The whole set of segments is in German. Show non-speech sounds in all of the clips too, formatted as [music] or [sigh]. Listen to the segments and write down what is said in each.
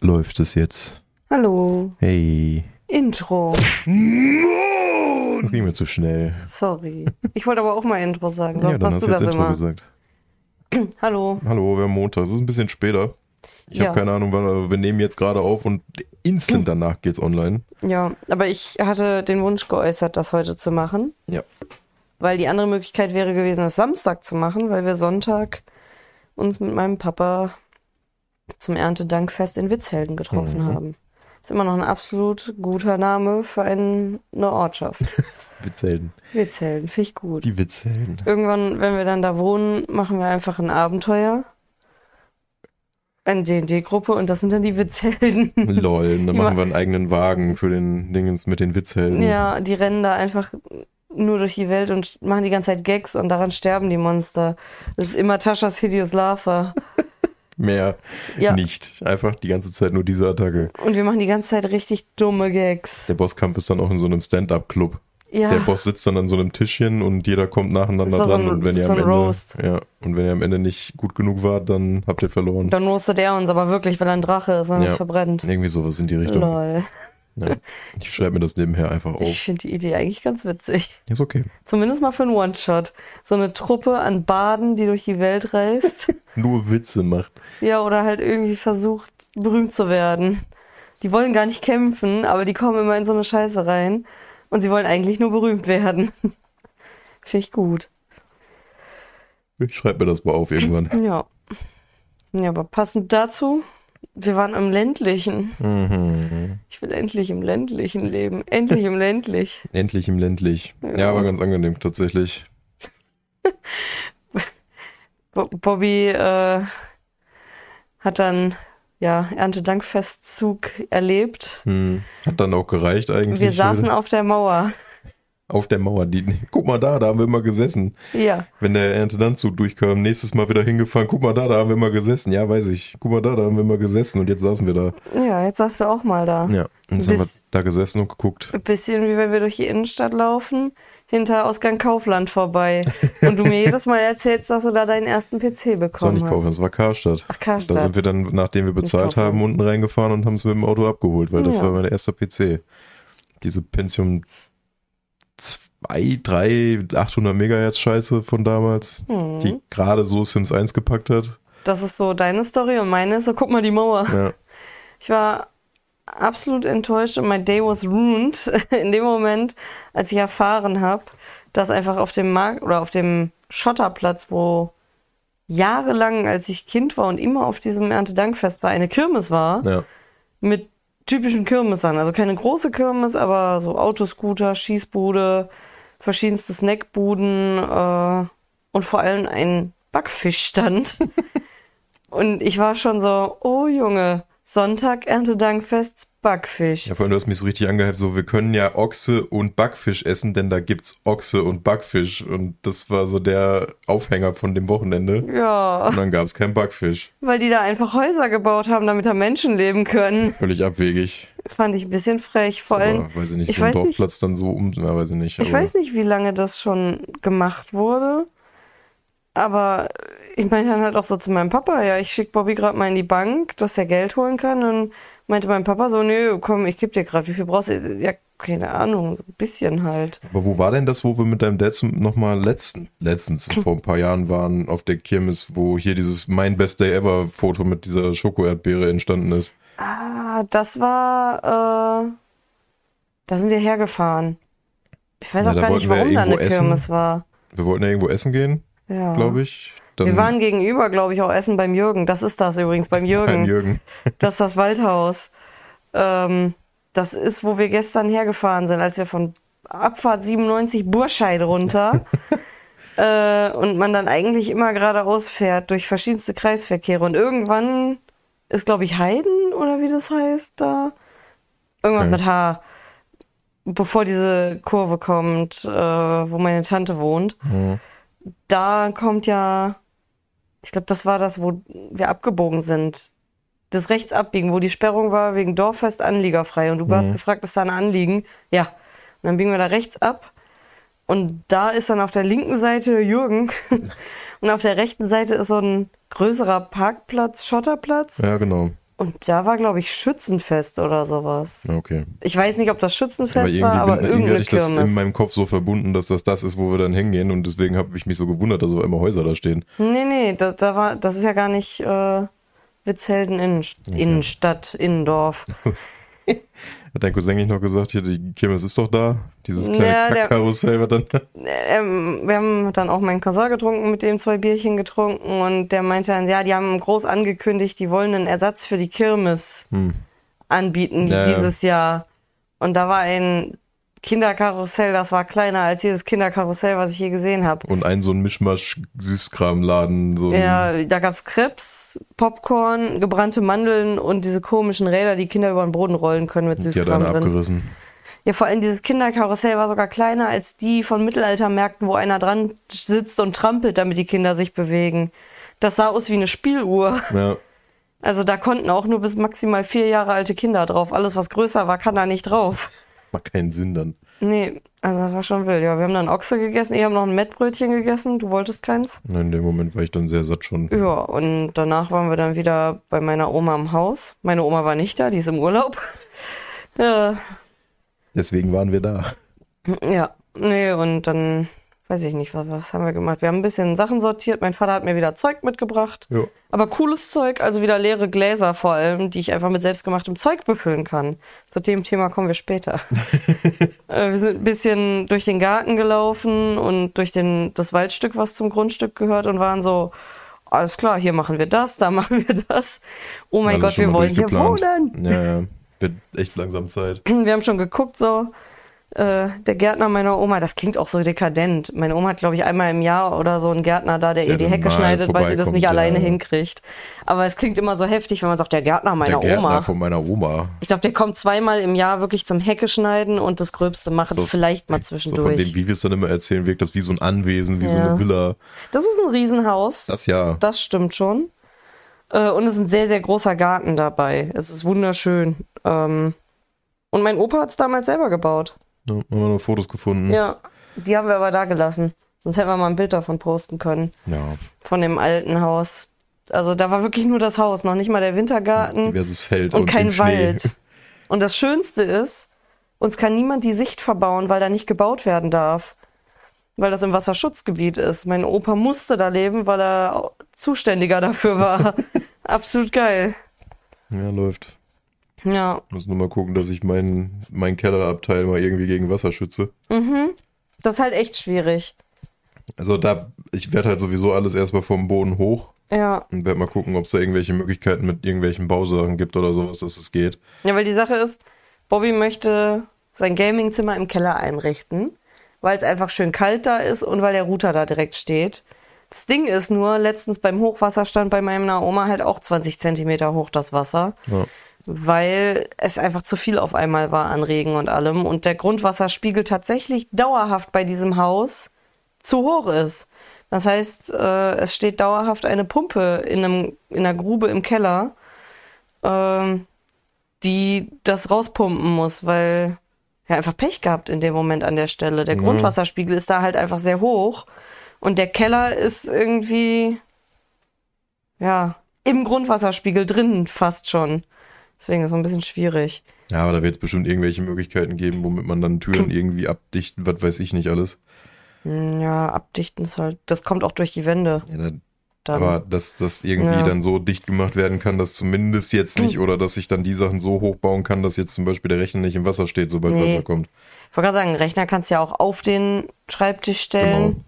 läuft es jetzt. Hallo. Hey. Intro. Das ging mir zu schnell. Sorry. Ich wollte aber auch mal Intro sagen. ja, Sonst dann machst hast du das Intro immer. gesagt. [clears throat] Hallo. Hallo, wir haben Montag. Es ist ein bisschen später. Ich Ja. habe keine Ahnung, wir nehmen jetzt gerade auf und instant [clears throat] danach geht's online. Ja, aber ich hatte den Wunsch geäußert, das heute zu machen. Ja. Weil die andere Möglichkeit wäre gewesen, es Samstag zu machen, weil wir Sonntag uns mit meinem Papa zum Erntedankfest in Witzhelden getroffen Mhm. haben. Ist immer noch ein absolut guter Name für ein, eine Ortschaft. [laughs] Witzhelden. Witzhelden, finde ich gut. Die Witzhelden. Irgendwann, wenn wir dann da wohnen, machen wir einfach ein Abenteuer. Eine D&D-Gruppe und das sind dann die Witzhelden. [laughs] Lol. Dann machen wir einen eigenen Wagen für den Dingens mit den Witzhelden. Ja, die rennen da einfach nur durch die Welt und machen die ganze Zeit Gags und daran sterben die Monster. Das ist immer Taschas Hideous Laughter. Mehr Ja, nicht. Einfach die ganze Zeit nur diese Attacke. und wir machen die ganze Zeit richtig dumme Gags. Der Bosskampf ist dann auch in so einem Stand-Up-Club. Ja, Der Boss sitzt dann an so einem Tischchen und jeder kommt nacheinander so dran. ein- und wenn ihr so am Ende, Roast. ja, und wenn ihr am Ende nicht gut genug wart, dann habt ihr verloren. dann roastet er uns aber wirklich, weil er ein Drache ist und Ja. es verbrennt. Irgendwie sowas in die Richtung. Lol. Ja. Ich schreibe mir das nebenher einfach auf. Ich finde die Idee eigentlich ganz witzig. Ist okay. Zumindest mal für einen One-Shot. So eine Truppe an Baden, die durch die Welt reist. [laughs] Nur Witze macht. ja, oder halt irgendwie versucht, berühmt zu werden. Die wollen gar nicht kämpfen, aber die kommen immer in so eine Scheiße rein. Und sie wollen eigentlich nur berühmt werden. [laughs] Finde ich gut. Ich schreibe mir das mal auf irgendwann. Ja. Ja, aber passend dazu, wir waren im ländlichen. Mhm. Ich will endlich im ländlichen leben. Endlich im ländlich. [laughs] Endlich im ländlich. Ja, war ganz angenehm tatsächlich. [laughs] Bo Bobby äh, hat dann ja Erntedankfestzug erlebt. Hm. Hat dann auch gereicht eigentlich. Wir saßen auf der Mauer. Auf der Mauer. Die, guck mal da, da haben wir immer gesessen. Ja, Wenn der Erntedanzug durchkam, nächstes Mal wieder hingefahren. Guck mal da, da haben wir immer gesessen. Ja, weiß ich. Guck mal da, da haben wir immer gesessen und jetzt saßen wir da. ja, jetzt saßt du auch mal da. Ja, jetzt haben wir da gesessen und geguckt. Ein bisschen wie wenn wir durch die Innenstadt laufen, hinter Ausgang Kaufland vorbei. Und du mir [laughs] jedes Mal erzählst, dass du da deinen ersten PC Das war bekommen nicht kaufen, hast. das war Karstadt. Ach, Da Karstadt. sind wir dann, nachdem wir bezahlt haben, unten reingefahren und haben es mit dem Auto abgeholt, weil das Ja. war mein erster PC. Diese Pentium 2, 3, 800 Megahertz Scheiße von damals, Hm. die gerade so Sims 1 gepackt hat. Das ist so deine Story und meine ist so, guck mal die Mauer. Ja. Ich war absolut enttäuscht und my day was ruined [laughs] in dem Moment, als ich erfahren habe, dass einfach auf dem Markt oder auf dem Schotterplatz, wo jahrelang, als ich Kind war und immer auf diesem Erntedankfest war, eine Kirmes war, ja. mit typischen Kirmessern. Also keine große Kirmes, aber so Autoscooter, Schießbude, verschiedenste Snackbuden äh, und vor allem ein Backfischstand. [laughs] und ich war schon so, oh Junge, Sonntag Erntedankfest, Backfisch. Ja, vor allem, du hast mich so richtig angehypt, so, wir können ja Ochse und Backfisch essen, denn da gibt's Ochse und Backfisch. Und das war so der Aufhänger von dem Wochenende. Ja, Und dann gab's kein Backfisch. weil die da einfach Häuser gebaut haben, damit da Menschen leben können. Völlig abwegig. Fand ich ein bisschen frech. Vor allem, Aber, weiß ich nicht, ich so ein weiß nicht- Dorfplatz dann so um, na, weiß ich nicht. Ich weiß nicht, wie lange das schon gemacht wurde. Aber ich meinte dann halt auch so zu meinem Papa, ja, ich schick Bobby gerade mal in die Bank, dass er Geld holen kann. Und meinte mein Papa so, nö, komm, ich geb dir gerade, wie viel brauchst du? Ja, keine Ahnung, so ein bisschen halt. Aber wo war denn das, wo wir mit deinem Dad zum- noch mal letzten, letztens [laughs] vor ein paar Jahren waren auf der Kirmes, wo hier dieses Mein Best Day Ever Foto mit dieser Schokoerdbeere entstanden ist? Ah, das war, äh, da sind wir hergefahren. Ich weiß Ja, auch gar nicht, warum da eine essen. Kirmes war. Wir wollten ja irgendwo essen gehen, Ja. glaube ich. Dann Wir waren gegenüber, glaube ich, auch essen beim Jürgen. Das ist das übrigens, beim Jürgen. beim Jürgen. [laughs] Das ist das Waldhaus. Ähm, das ist, wo wir gestern hergefahren sind, als wir von Abfahrt 97 Burscheid runter [laughs] äh, und man dann eigentlich immer geradeaus fährt durch verschiedenste Kreisverkehre. Und irgendwann ist, glaube ich, Heiden oder wie das heißt da. Irgendwas Okay. mit H. Bevor diese Kurve kommt, äh, wo meine Tante wohnt. Mhm. Da kommt ja, ich glaube, das war das, wo wir abgebogen sind. Das Rechtsabbiegen, wo die Sperrung war wegen Dorffest anliegerfrei. Und du hast gefragt, ist da ein Anliegen? Ja. Und dann biegen wir da rechts ab. Und da ist dann auf der linken Seite Jürgen. [laughs] Und auf der rechten Seite ist so ein größerer Parkplatz, Schotterplatz. Ja, genau. Und da war, glaube ich, Schützenfest oder sowas. Okay. Ich weiß nicht, ob das Aber Schützenfest irgendwie, war, aber bin, irgendwie irgendeine hatte ich das Kirmes. in meinem Kopf so verbunden, dass das das ist, wo wir dann hingehen und deswegen habe ich mich so gewundert, dass auf einmal Häuser da stehen. Nee, nee, da, da war, das ist ja gar nicht äh, Witzhelden Innenst Innenstadt, Innendorf. [laughs] Hat dein Cousin nicht noch gesagt, hier, die Kirmes ist doch da? Dieses kleine Ja, Kackkarussell, was dann Ähm, wir haben dann auch meinen Cousin getrunken, mit dem zwei Bierchen getrunken und der meinte dann, ja, die haben groß angekündigt, die wollen einen Ersatz für die Kirmes anbieten Hm. Ja, ja. dieses Jahr. Und da war ein Kinderkarussell, das war kleiner als jedes Kinderkarussell, was ich je gesehen habe. und ein so ein Mischmasch-Süßkramladen, so Ja, da gab's Krebs, Popcorn, gebrannte Mandeln und diese komischen Räder, die Kinder über den Boden rollen können mit die hat Süßkram einer drin. abgerissen. Ja, vor allem dieses Kinderkarussell war sogar kleiner als die von Mittelaltermärkten, wo einer dran sitzt und trampelt, damit die Kinder sich bewegen. Das sah aus wie eine Spieluhr. Ja, Also da konnten auch nur bis maximal vier Jahre alte Kinder drauf. Alles, was größer war, kann da nicht drauf. Macht keinen Sinn dann. Nee, also das war schon wild. Ja, wir haben dann Ochse gegessen. Ich habe noch ein Mettbrötchen gegessen. Du wolltest keins? Und in dem Moment war ich dann sehr satt schon. Ja, und danach waren wir dann wieder bei meiner Oma im Haus. Meine Oma war nicht da, die ist im Urlaub. [laughs] ja, Deswegen waren wir da. Ja, nee, und dann weiß ich nicht, was, was haben wir gemacht? Wir haben ein bisschen Sachen sortiert. Mein Vater hat mir wieder Zeug mitgebracht. Ja. Aber cooles Zeug, also wieder leere Gläser vor allem, die ich einfach mit selbstgemachtem Zeug befüllen kann. Zu dem Thema kommen wir später. [laughs] äh, wir sind ein bisschen durch den Garten gelaufen und durch den, das Waldstück, was zum Grundstück gehört und waren so, alles klar, hier machen wir das, da [laughs] machen wir das. Oh mein Alles Gott, wir wollen hier wohnen. Ja. Wird echt langsam Zeit. Wir haben schon geguckt, so. Äh, der Gärtner meiner Oma, das klingt auch so dekadent. Meine Oma hat, glaube ich, einmal im Jahr oder so einen Gärtner da, der Der ihr die Hecke schneidet, weil sie das nicht alleine ja. hinkriegt. Aber es klingt immer so heftig, wenn man sagt, der Gärtner meiner Der Gärtner Oma. von meiner Oma. Ich glaube, der kommt zweimal im Jahr wirklich zum Hecke schneiden und das Gröbste machen, So- vielleicht mal So von zwischendurch. dem, wie wir es dann immer erzählen, wirkt das wie so ein Anwesen, wie so Ja. eine Villa. das ist ein Riesenhaus. Das ja. Das stimmt schon. Äh, und es ist ein sehr, sehr großer Garten dabei. Es ist wunderschön. Ähm, und mein Opa hat es damals selber gebaut. Ja haben wir noch Fotos gefunden. Ja, die haben wir aber da gelassen. Sonst hätten wir mal ein Bild davon posten können. Ja, Von dem alten Haus. Also da war wirklich nur das Haus, noch nicht mal der Wintergarten diverses Feld und und, kein Schnee. Wald. [laughs] Und das Schönste ist, uns kann niemand die Sicht verbauen, weil da nicht gebaut werden darf. Weil das im Wasserschutzgebiet ist. Mein Opa musste da leben, weil er zuständiger dafür war. [laughs] Absolut geil. Ja, läuft. Ja, Muss nur mal gucken, dass ich meinen mein Kellerabteil mal irgendwie gegen Wasser schütze. das ist halt echt schwierig. Also da, ich werde halt sowieso alles erstmal vom Boden hoch Ja. und werde mal gucken, ob es da irgendwelche Möglichkeiten mit irgendwelchen Bausachen gibt oder sowas, dass es geht. Ja, weil die Sache ist, Bobby möchte sein Gamingzimmer im Keller einrichten, weil es einfach schön kalt da ist und weil der Router da direkt steht. Das Ding ist nur, letztens beim Hochwasser stand bei meiner Oma halt auch 20 Zentimeter hoch das Wasser, Ja. Weil es einfach zu viel auf einmal war an Regen und allem und der Grundwasserspiegel tatsächlich dauerhaft bei diesem Haus zu hoch ist. Das heißt, äh, es steht dauerhaft eine Pumpe in, einem, in einer Grube im Keller, ähm, die das rauspumpen muss, weil er einfach Pech gehabt in dem Moment an der Stelle. Der Ja. Grundwasserspiegel ist da halt einfach sehr hoch und der Keller ist irgendwie ja im Grundwasserspiegel drin fast schon. Deswegen ist es ein bisschen schwierig. Ja, aber da wird es bestimmt irgendwelche Möglichkeiten geben, womit man dann Türen [clears throat] irgendwie abdichten, was weiß ich nicht alles. Hm, Ja, abdichten ist halt. Das kommt auch durch die Wände. Ja, da, aber dass das irgendwie Ja. dann so dicht gemacht werden kann, dass zumindest jetzt nicht, [clears throat] oder dass ich dann die Sachen so hochbauen kann, dass jetzt zum Beispiel der Rechner nicht im Wasser steht, sobald Nee. Wasser kommt. Ich wollte gerade sagen, Rechner kannst du ja auch auf den Schreibtisch stellen. Genau.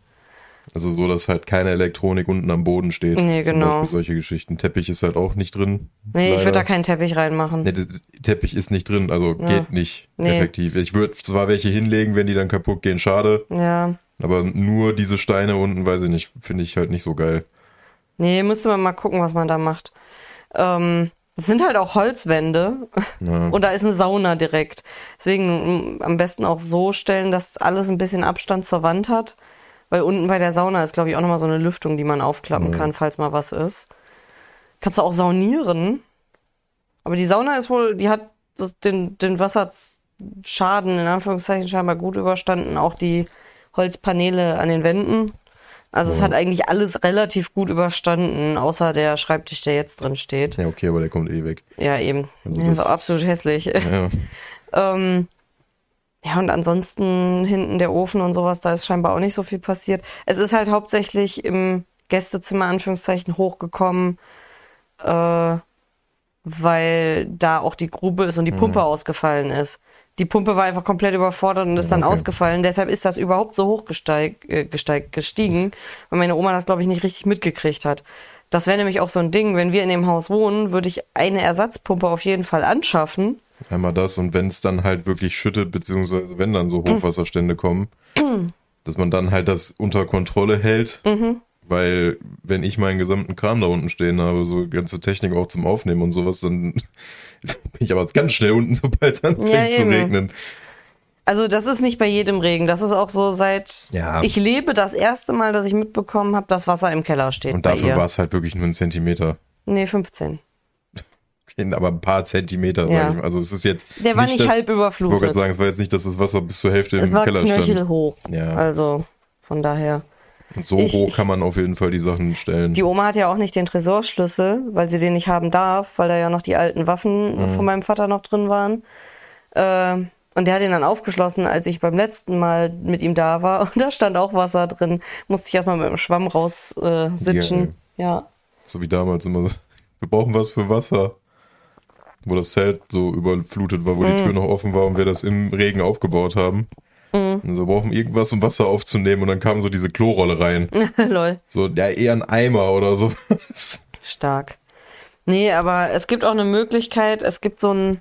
Also so, dass halt keine Elektronik unten am Boden steht. Nee, Zum genau. Beispiel solche Geschichten. Teppich ist halt auch nicht drin. Nee, ich würde leider. da keinen Teppich reinmachen. Nee, der Teppich ist nicht drin, also Ja. geht nicht Nee. effektiv. Ich würde zwar welche hinlegen, wenn die dann kaputt gehen, schade. Ja. Aber nur diese Steine unten, weiß ich nicht, finde ich halt nicht so geil. Nee, müsste man mal gucken, was man da macht. Ähm, es sind halt auch Holzwände Ja. [laughs] und da ist eine Sauna direkt. Deswegen mm, am besten auch so stellen, dass alles ein bisschen Abstand zur Wand hat. Weil unten bei der Sauna ist, glaube ich, auch nochmal so eine Lüftung, die man aufklappen Ja. kann, falls mal was ist. Kannst du auch saunieren. Aber die Sauna ist wohl, die hat das, den, den Wasserschaden in Anführungszeichen scheinbar gut überstanden. Auch die Holzpaneele an den Wänden. Also es Ja. hat eigentlich alles relativ gut überstanden, außer der Schreibtisch, der jetzt drin steht. Ja, okay, aber der kommt eh weg. Ja, eben. Also der ist das auch absolut hässlich. Ja, [laughs] Ähm, ja, und ansonsten hinten der Ofen und sowas, da ist scheinbar auch nicht so viel passiert. Es ist halt hauptsächlich im Gästezimmer, Anführungszeichen, hochgekommen, äh, weil da auch die Grube ist und die Pumpe ausgefallen ist. Die Pumpe war einfach komplett überfordert und ist dann okay. ausgefallen. Deshalb ist das überhaupt so hoch gesteig, äh, gesteig, gestiegen, weil meine Oma das, glaube ich, nicht richtig mitgekriegt hat. Das wäre nämlich auch so ein Ding, wenn wir in dem Haus wohnen, würde ich eine Ersatzpumpe auf jeden Fall anschaffen. Einmal das und wenn es dann halt wirklich schüttet, beziehungsweise wenn dann so Hochwasserstände kommen, dass man dann halt das unter Kontrolle hält. Mhm. Weil, wenn ich meinen gesamten Kram da unten stehen habe, so ganze Technik auch zum Aufnehmen und sowas, dann [laughs] bin ich aber ganz schnell unten, [laughs] sobald es anfängt Ja, zu regnen. Also das ist nicht bei jedem Regen. Das ist auch so seit Ja. ich lebe das erste Mal, dass ich mitbekommen habe, dass Wasser im Keller steht Und dafür war es halt wirklich nur ein Zentimeter. Nee, 15. Okay, aber ein paar Zentimeter, sag Ja. ich mal. Also es ist jetzt. Der war nicht, das- halb Ich wollte überflutet. gerade sagen, es war jetzt nicht, dass das Wasser bis zur Hälfte es im war Keller stand. knöchelhoch. Ja. Also von daher. Und so Ich- hoch kann man auf jeden Fall die Sachen stellen. Die Oma hat ja auch nicht den Tresorschlüssel, weil sie den nicht haben darf, weil da ja noch die alten Waffen Mhm. von meinem Vater noch drin waren. Äh, und der hat ihn dann aufgeschlossen, als ich beim letzten Mal mit ihm da war. [laughs] Und da stand auch Wasser drin. Musste ich erstmal mit dem Schwamm raus äh, sitschen. Ja. So wie damals immer so, wir brauchen was für Wasser. Wo das Zelt so überflutet war, wo Mhm. die Tür noch offen war und wir das im Regen aufgebaut haben. Mhm. Und so brauchen irgendwas, um Wasser aufzunehmen und dann kam so diese Klorolle rein. [laughs] Lol. So, ja, eher ein Eimer oder so. Stark. Nee, aber es gibt auch eine Möglichkeit, es gibt so ein.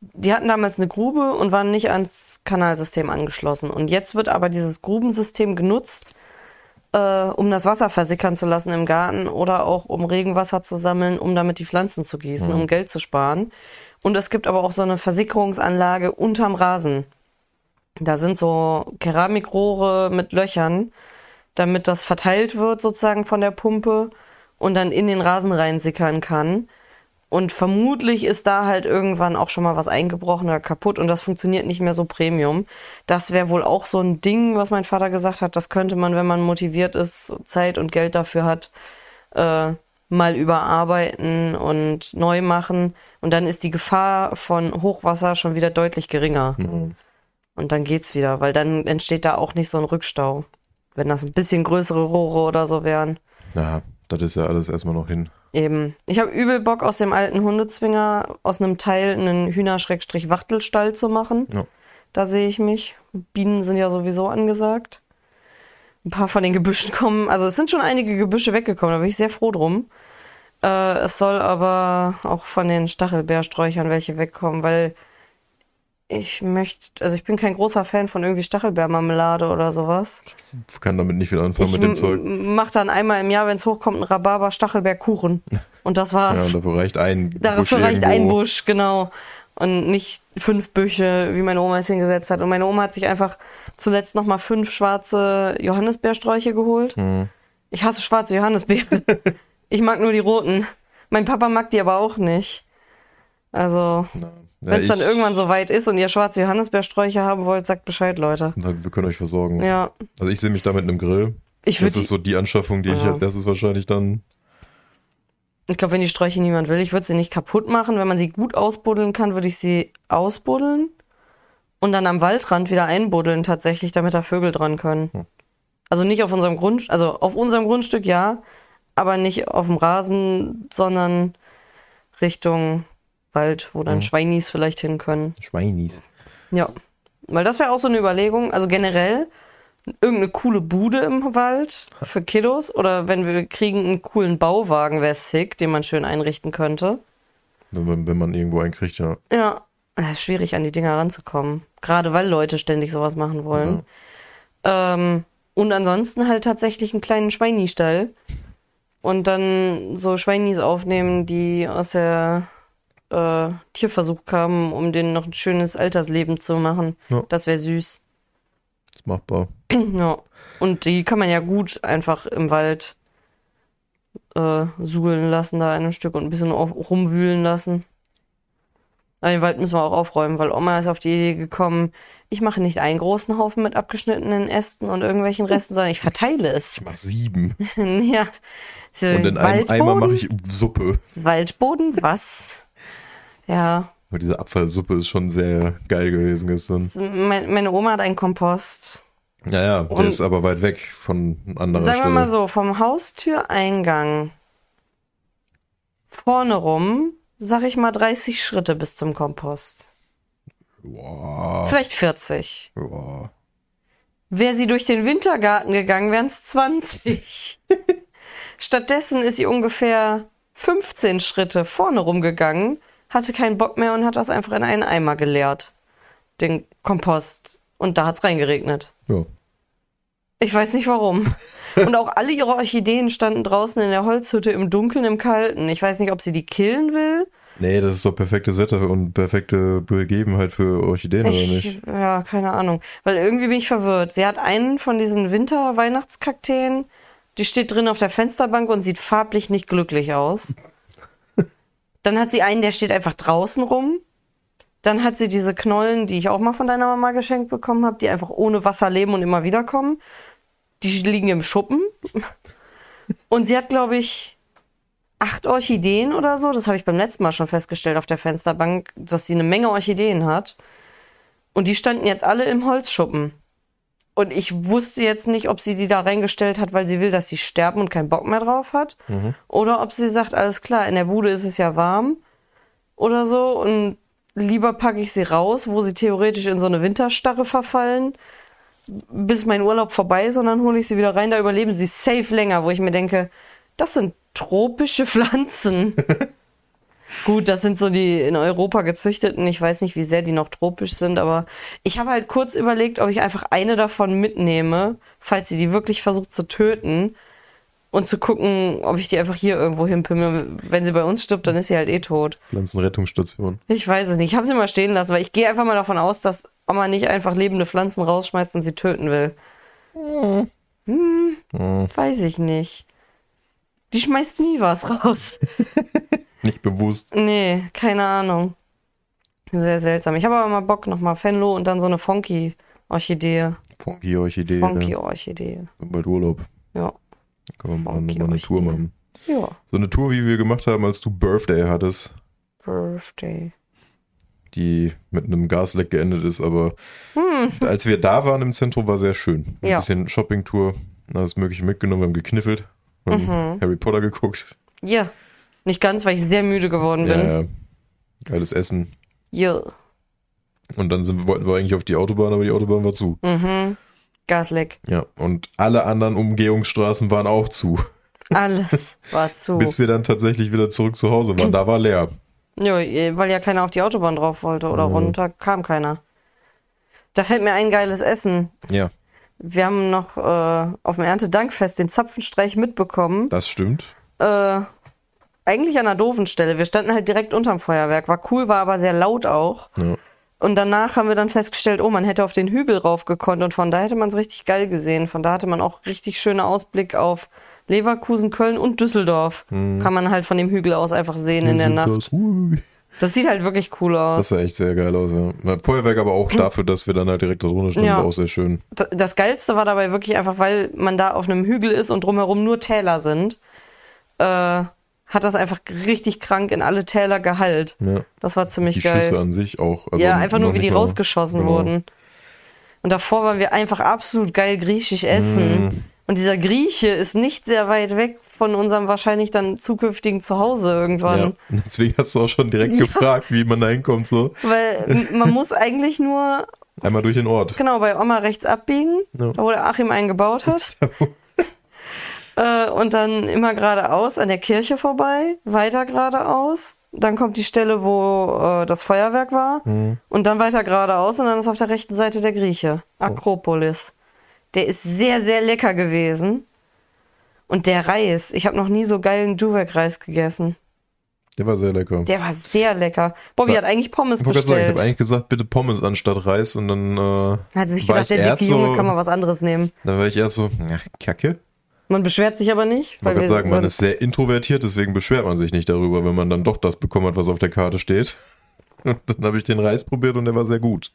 Die hatten damals eine Grube und waren nicht ans Kanalsystem angeschlossen. Und jetzt wird aber dieses Grubensystem genutzt, äh, um das Wasser versickern zu lassen im Garten oder auch um Regenwasser zu sammeln, um damit die Pflanzen zu gießen, um Geld zu sparen. Und es gibt aber auch so eine Versickerungsanlage unterm Rasen. Da sind so Keramikrohre mit Löchern, damit das verteilt wird sozusagen von der Pumpe und dann in den Rasen reinsickern kann. Und vermutlich ist da halt irgendwann auch schon mal was eingebrochen oder kaputt und das funktioniert nicht mehr so Premium. Das wäre wohl auch so ein Ding, was mein Vater gesagt hat. Das könnte man, wenn man motiviert ist, Zeit und Geld dafür hat, äh, mal überarbeiten und neu machen. Und dann ist die Gefahr von Hochwasser schon wieder deutlich geringer. Und dann geht's wieder, weil dann entsteht da auch nicht so ein Rückstau. Wenn das ein bisschen größere Rohre oder so wären. Na, das ist ja alles erstmal noch hin. Eben. Ich habe übel Bock, aus dem alten Hundezwinger aus einem Teil einen Hühner-Wachtelstall zu machen. Ja. Da sehe ich mich. Bienen sind ja sowieso angesagt. Ein paar von den Gebüschen kommen. Also es sind schon einige Gebüsche weggekommen, da bin ich sehr froh drum. Äh, es soll aber auch von den Stachelbeersträuchern welche wegkommen, weil ich möchte, also ich bin kein großer Fan von irgendwie Stachelbeermarmelade oder sowas. Kann damit nicht viel anfangen Ich mit dem Zeug. mache dann einmal im Jahr, wenn es hochkommt, einen Rhabarber-Stachelbeerkuchen. Und das Ja, war's. dafür reicht ein Dafür Busch reicht ein irgendwo. Busch, genau. Und nicht fünf Büsche, wie meine Oma es hingesetzt hat. Und meine Oma hat sich einfach zuletzt nochmal fünf schwarze Johannisbeersträuche geholt. Hm. Ich hasse schwarze Johannisbeeren. [laughs] ich mag nur die roten. Mein Papa mag die aber auch nicht. Also, ja, wenn es dann ich- irgendwann so weit ist und ihr schwarze Johannisbeersträuche haben wollt, sagt Bescheid, Leute. Wir können euch versorgen. Ja, Also ich sehe mich da mit einem Grill. ich Das ist so die Anschaffung, die ich Ja. als erstes wahrscheinlich dann. Ich glaube, wenn die Sträuche niemand will, ich würde sie nicht kaputt machen. Wenn man sie gut ausbuddeln kann, würde ich sie ausbuddeln und dann am Waldrand wieder einbuddeln tatsächlich, damit da Vögel dran können. Hm. Also nicht auf unserem Grund, also auf unserem Grundstück ja, aber nicht auf dem Rasen, sondern Richtung Wald, wo dann Hm. Schweinis vielleicht hin können. Schweinis. Ja, weil das wäre auch so eine Überlegung. Also generell irgendeine coole Bude im Wald für Kiddos oder wenn wir kriegen einen coolen Bauwagen, wäre sick, den man schön einrichten könnte. Wenn man, wenn man irgendwo einen kriegt, ja. Ja, es ist schwierig an die Dinger ranzukommen. Gerade weil Leute ständig sowas machen wollen. Ähm, und ansonsten halt tatsächlich einen kleinen Schweinistall. Und dann so Schweinis aufnehmen, die aus der äh, Tierversuch kamen, um denen noch ein schönes Altersleben zu machen. Ja. Das wäre süß. Ist machbar. [clears throat] Ja. Und die kann man ja gut einfach im Wald äh, suhlen lassen, da ein Stück und ein bisschen auf, rumwühlen lassen. Aber den Wald müssen wir auch aufräumen, weil Oma ist auf die Idee gekommen, ich mache nicht einen großen Haufen mit abgeschnittenen Ästen und irgendwelchen [laughs] Resten, sondern ich verteile es. Ich mach sieben. [laughs] ja. So, Und in einem Eimer mache ich Suppe. Waldboden? Was? Ja. Aber diese Abfallsuppe ist schon sehr geil gewesen gestern. S- Mein, meine Oma hat einen Kompost. Ja, ja, der Und- ist aber weit weg von anderer Sagen wir Stelle. mal so, vom Haustüreingang vorne rum, sag ich mal 30 Schritte bis zum Kompost. Boah, Vielleicht 40. boah. Wäre sie durch den Wintergarten gegangen, wären es 20. Stattdessen ist sie ungefähr 15 Schritte vorne rumgegangen, hatte keinen Bock mehr und hat das einfach in einen Eimer geleert. Den Kompost. Und da hat's reingeregnet. Ja. Ich weiß nicht warum. [laughs] Und auch alle ihre Orchideen standen draußen in der Holzhütte im Dunkeln, im Kalten. Ich weiß nicht, ob sie die killen will. Nee, das ist doch perfektes Wetter und perfekte Begebenheit für Orchideen, oder nicht? Ich, ja, keine Ahnung. Weil irgendwie bin ich verwirrt. Sie hat einen von diesen Winter-Weihnachtskakteen, die steht drin auf der Fensterbank und sieht farblich nicht glücklich aus. Dann hat sie einen, der steht einfach draußen rum. Dann hat sie diese Knollen, die ich auch mal von deiner Mama geschenkt bekommen habe, die einfach ohne Wasser leben und immer wieder kommen. Die liegen im Schuppen. [laughs] Und sie hat, glaube ich, acht Orchideen oder so. Das habe ich beim letzten Mal schon festgestellt auf der Fensterbank, dass sie eine Menge Orchideen hat. Und die standen jetzt alle im Holzschuppen. Und ich wusste jetzt nicht, ob sie die da reingestellt hat, weil sie will, dass sie sterben und keinen Bock mehr drauf hat. Oder ob sie sagt, alles klar, in der Bude ist es ja warm oder so. Und lieber packe ich sie raus, wo sie theoretisch in so eine Winterstarre verfallen, bis mein Urlaub vorbei ist. Und dann hole ich sie wieder rein, da überleben sie safe länger, wo ich mir denke, das sind tropische [laughs] Pflanzen. [laughs] Gut, das sind so die in Europa gezüchteten. Ich weiß nicht, wie sehr die noch tropisch sind, aber ich habe halt kurz überlegt, ob ich einfach eine davon mitnehme, falls sie die wirklich versucht zu töten und zu gucken, ob ich die einfach hier irgendwo hinpimmel. Wenn sie bei uns stirbt, dann ist sie halt eh tot. Pflanzenrettungsstation. Ich weiß es nicht. Ich habe sie mal stehen lassen, weil ich gehe einfach mal davon aus, dass Oma nicht einfach lebende Pflanzen rausschmeißt und sie töten will. Hm, weiß ich nicht. Die schmeißt nie was raus. [laughs] Nicht bewusst. Nee, keine Ahnung. Sehr seltsam. Ich habe aber mal Bock, nochmal Fenlo und dann so eine Funky-Orchidee. Funky Orchidee. Funky-Orchidee. Ja. Bald Urlaub. Ja. Können wir mal eine Tour machen. Ja. So eine Tour, wie wir gemacht haben, als du Birthday hattest, Birthday. die mit einem Gasleck geendet ist, aber [laughs] als wir da waren im Zentrum, war sehr schön. Ein Ja. bisschen Shoppingtour, alles Mögliche mitgenommen, wir haben gekniffelt, haben Harry Potter geguckt. Ja. Nicht ganz, weil ich sehr müde geworden bin. Ja, ja. Geiles Essen. Ja. Und dann sind, wollten wir eigentlich auf die Autobahn, aber die Autobahn war zu. Mhm. Gasleck. Ja, und alle anderen Umgehungsstraßen waren auch zu. Alles [laughs] war zu. Bis wir dann tatsächlich wieder zurück zu Hause waren. Da war leer. Ja, weil ja keiner auf die Autobahn drauf wollte oder runter kam keiner. Da fällt mir ein geiles Essen. Ja, Wir haben noch äh, auf dem Erntedankfest den Zapfenstreich mitbekommen. das stimmt. Äh, eigentlich an einer doofen Stelle. Wir standen halt direkt unterm Feuerwerk. War cool, war aber sehr laut auch. Ja. Und danach haben wir dann festgestellt, oh, man hätte auf den Hügel rauf gekonnt und von da hätte man es richtig geil gesehen. Von da hatte man auch richtig schönen Ausblick auf Leverkusen, Köln und Düsseldorf. Kann man halt von dem Hügel aus einfach sehen in der Nacht. Das, ui. Das sieht halt wirklich cool aus. das sah echt sehr geil aus, ja. Feuerwerk aber auch dafür, dass wir dann halt direkt da drunter standen, Ja. war auch sehr schön. Das Geilste war dabei wirklich einfach, weil man da auf einem Hügel ist und drumherum nur Täler sind, äh, hat das einfach richtig krank in alle Täler geheilt. Ja. Das war ziemlich Die geil. Schüsse an sich auch. Also ja, einfach nur, wie die rausgeschossen genau. wurden. Und davor waren wir einfach absolut geil griechisch essen. Mhm. Und dieser Grieche ist nicht sehr weit weg von unserem wahrscheinlich dann zukünftigen Zuhause irgendwann. Ja. [laughs] Deswegen hast du auch schon direkt [laughs] gefragt, wie man da hinkommt. So. Weil man muss eigentlich nur, Einmal durch den Ort. genau, bei Oma rechts abbiegen, Ja. da wo der Achim einen gebaut hat. [laughs] äh, und dann immer geradeaus an der Kirche vorbei, weiter geradeaus. Dann kommt die Stelle, wo äh, das Feuerwerk war. Mhm. Und dann weiter geradeaus und dann ist auf der rechten Seite der Grieche. Akropolis. Der ist sehr, sehr lecker gewesen. Und der Reis, ich habe noch nie so geilen Duveck-Reis gegessen. Der war sehr lecker. Der war sehr lecker. Bobby Ja. hat eigentlich Pommes ich gerade sagen, ich bestellt. habe eigentlich gesagt, bitte Pommes anstatt Reis und dann, äh, hat sich war gedacht, der erst dicke Junge so- kann mal was anderes nehmen. dann war ich erst so, ja, Kacke. Man beschwert sich aber nicht. Ich wollte sagen, man ist sehr introvertiert, deswegen beschwert man sich nicht darüber, wenn man dann doch das bekommen hat, was auf der Karte steht. [laughs] Dann habe ich den Reis probiert und der war sehr gut.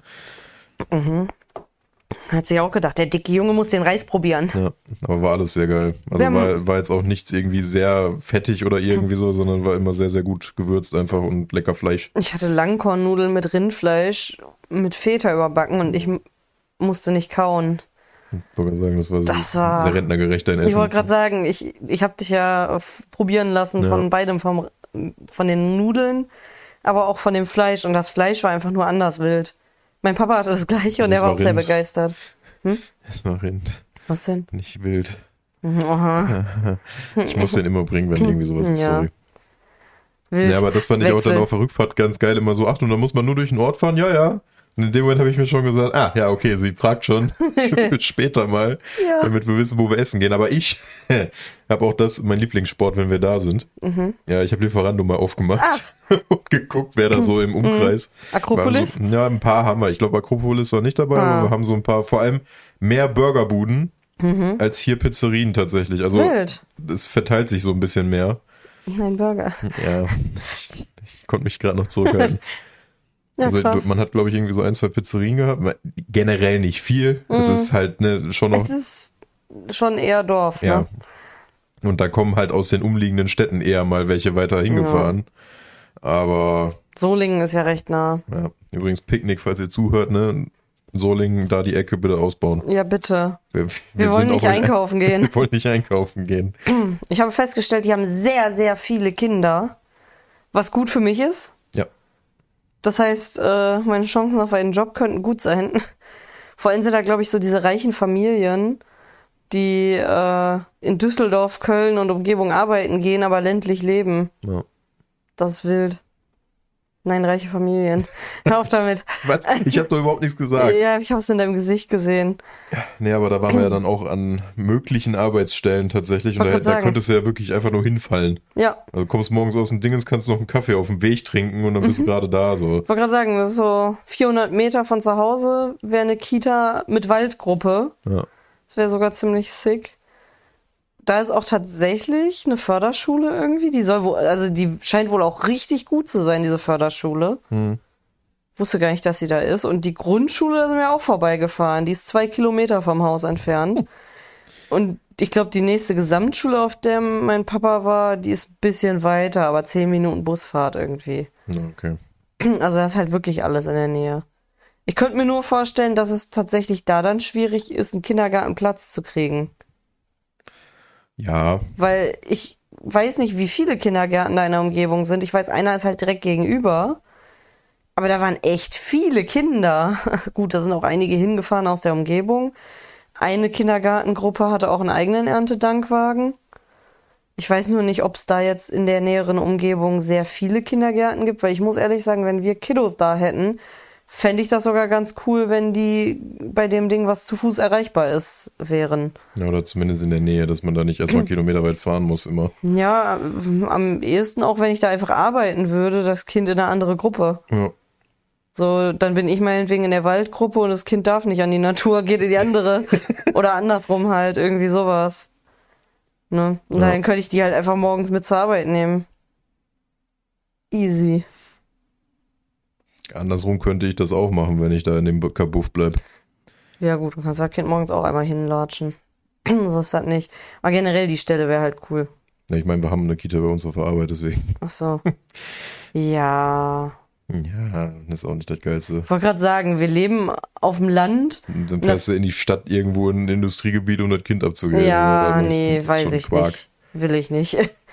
Hat sich auch gedacht, der dicke Junge muss den Reis probieren. Ja, aber war alles sehr geil. Also war, war jetzt auch nichts irgendwie sehr fettig oder irgendwie so, sondern war immer sehr, sehr gut gewürzt einfach und lecker Fleisch. Ich hatte Langkornnudeln mit Rindfleisch mit Feta überbacken und ich musste nicht kauen. Ich wollte gerade sagen, das war, Das sehr, war- sehr rentnergerecht dein Essen. Ich wollte gerade sagen, ich, ich habe dich ja probieren lassen Ja. von beidem, vom, von den Nudeln, aber auch von dem Fleisch. Und das Fleisch war einfach nur anders wild. Mein Papa hatte das gleiche und Das er war auch sehr Rind. begeistert. Es war Rind, Was denn? nicht wild. Aha. [laughs] Ich muss den immer bringen, wenn irgendwie sowas ist, Ja. sorry. Wild. Ja, aber das fand ich auch Wechsel. dann auf der Rückfahrt ganz geil, immer so, ach, und da muss man nur durch den Ort fahren, ja, ja. Und in dem Moment habe ich mir schon gesagt, ah, ja, okay, sie fragt schon [laughs] später mal, Ja. damit wir wissen, wo wir essen gehen. Aber ich [laughs] habe auch das, mein Lieblingssport, wenn wir da sind. Mhm. Ja, ich habe Lieferando mal aufgemacht [laughs] und geguckt, wer da so im Umkreis. Ah. Akropolis? So, ja, ein paar haben wir. Ich glaube, Akropolis war nicht dabei, Ah. aber wir haben so ein paar, vor allem mehr Burgerbuden als hier Pizzerien tatsächlich. Also Mhm. Wild. es verteilt sich so ein bisschen mehr. Ein Burger. Ja, ich, ich konnte mich gerade noch zurückhalten. Ja, also krass. man hat, glaube ich, irgendwie so ein, zwei Pizzerien gehabt. Generell nicht viel. Es ist halt ne, schon noch. Mhm. es ist schon eher Dorf, ja. ne? Und da kommen halt aus den umliegenden Städten eher mal welche weiter hingefahren. Aber Solingen ist ja recht nah. ja, übrigens Picknick, falls ihr zuhört, ne? Solingen, da die Ecke bitte ausbauen. Ja, bitte. Wir, Wir wollen sind nicht einkaufen [laughs] gehen. Wir wollen nicht einkaufen gehen. Ich habe festgestellt, die haben sehr, sehr viele Kinder, was gut für mich ist. Das heißt, äh, meine Chancen auf einen Job könnten gut sein. [laughs] Vor allem sind da, glaube ich, so diese reichen Familien, die äh, in Düsseldorf, Köln und Umgebung arbeiten gehen, aber ländlich leben. Ja. Das ist wild. Nein, reiche Familien. [laughs] Hör auf damit. Was? Ich habe doch überhaupt nichts gesagt. Ja, ich habe es in deinem Gesicht gesehen. Nee, aber da waren wir ja dann auch an möglichen Arbeitsstellen tatsächlich. Und da, da könntest du ja wirklich einfach nur hinfallen. Ja, Also kommst morgens aus dem Dingens, kannst noch einen Kaffee auf dem Weg trinken und dann bist Mhm. du gerade da. So. Ich wollte gerade sagen, das ist so 400 Meter von zu Hause wäre eine Kita mit Waldgruppe. Ja. Das wäre sogar ziemlich sick. Da ist auch tatsächlich eine Förderschule irgendwie. Die soll wohl, also die scheint wohl auch richtig gut zu sein, diese Förderschule. Hm. Wusste gar nicht, dass sie da ist. Und die Grundschule, da sind wir auch vorbeigefahren. Die ist zwei Kilometer vom Haus entfernt. [laughs] Und ich glaube, die nächste Gesamtschule, auf der mein Papa war, die ist ein bisschen weiter, aber zehn Minuten Busfahrt irgendwie. Okay. [clears throat] Also das ist halt wirklich alles in der Nähe. Ich könnte mir nur vorstellen, dass es tatsächlich da dann schwierig ist, einen Kindergartenplatz zu kriegen. Ja, Weil ich weiß nicht, wie viele Kindergärten da in der Umgebung sind. Ich weiß, einer ist halt direkt gegenüber. Aber da waren echt viele Kinder. [laughs] Gut, da sind auch einige hingefahren aus der Umgebung. Eine Kindergartengruppe hatte auch einen eigenen Erntedankwagen. Ich weiß nur nicht, ob es da jetzt in der näheren Umgebung sehr viele Kindergärten gibt, weil ich muss ehrlich sagen, wenn wir Kiddos da hätten, fände ich das sogar ganz cool, wenn die bei dem Ding, was zu Fuß erreichbar ist, wären. ja, oder zumindest in der Nähe, dass man da nicht erstmal [clears throat] Kilometer weit fahren muss immer. Ja, am ehesten auch, wenn ich da einfach arbeiten würde, das Kind in eine andere Gruppe. Ja. So, dann bin ich meinetwegen in der Waldgruppe und das Kind darf nicht an die Natur, geht in die andere. [laughs] Oder andersrum halt, irgendwie sowas. Ne? Und Ja. dann könnte ich die halt einfach morgens mit zur Arbeit nehmen. Easy. Andersrum könnte ich das auch machen, wenn ich da in dem Kabuff bleib. Ja gut, du kannst das Kind morgens auch einmal hinlatschen. [clears throat] so ist das nicht. Aber generell die Stelle wäre halt cool. Ja, ich meine, wir haben eine Kita bei uns auf der Arbeit, deswegen. Ach so. [laughs] ja. Ja, das ist auch nicht das Geilste. Ich wollte gerade sagen, wir leben auf dem Land. Und dann fährst du in die Stadt irgendwo in ein Industriegebiet, um das Kind abzugeben. Ja, nee, weiß ich Quark. nicht. Will ich nicht. [laughs]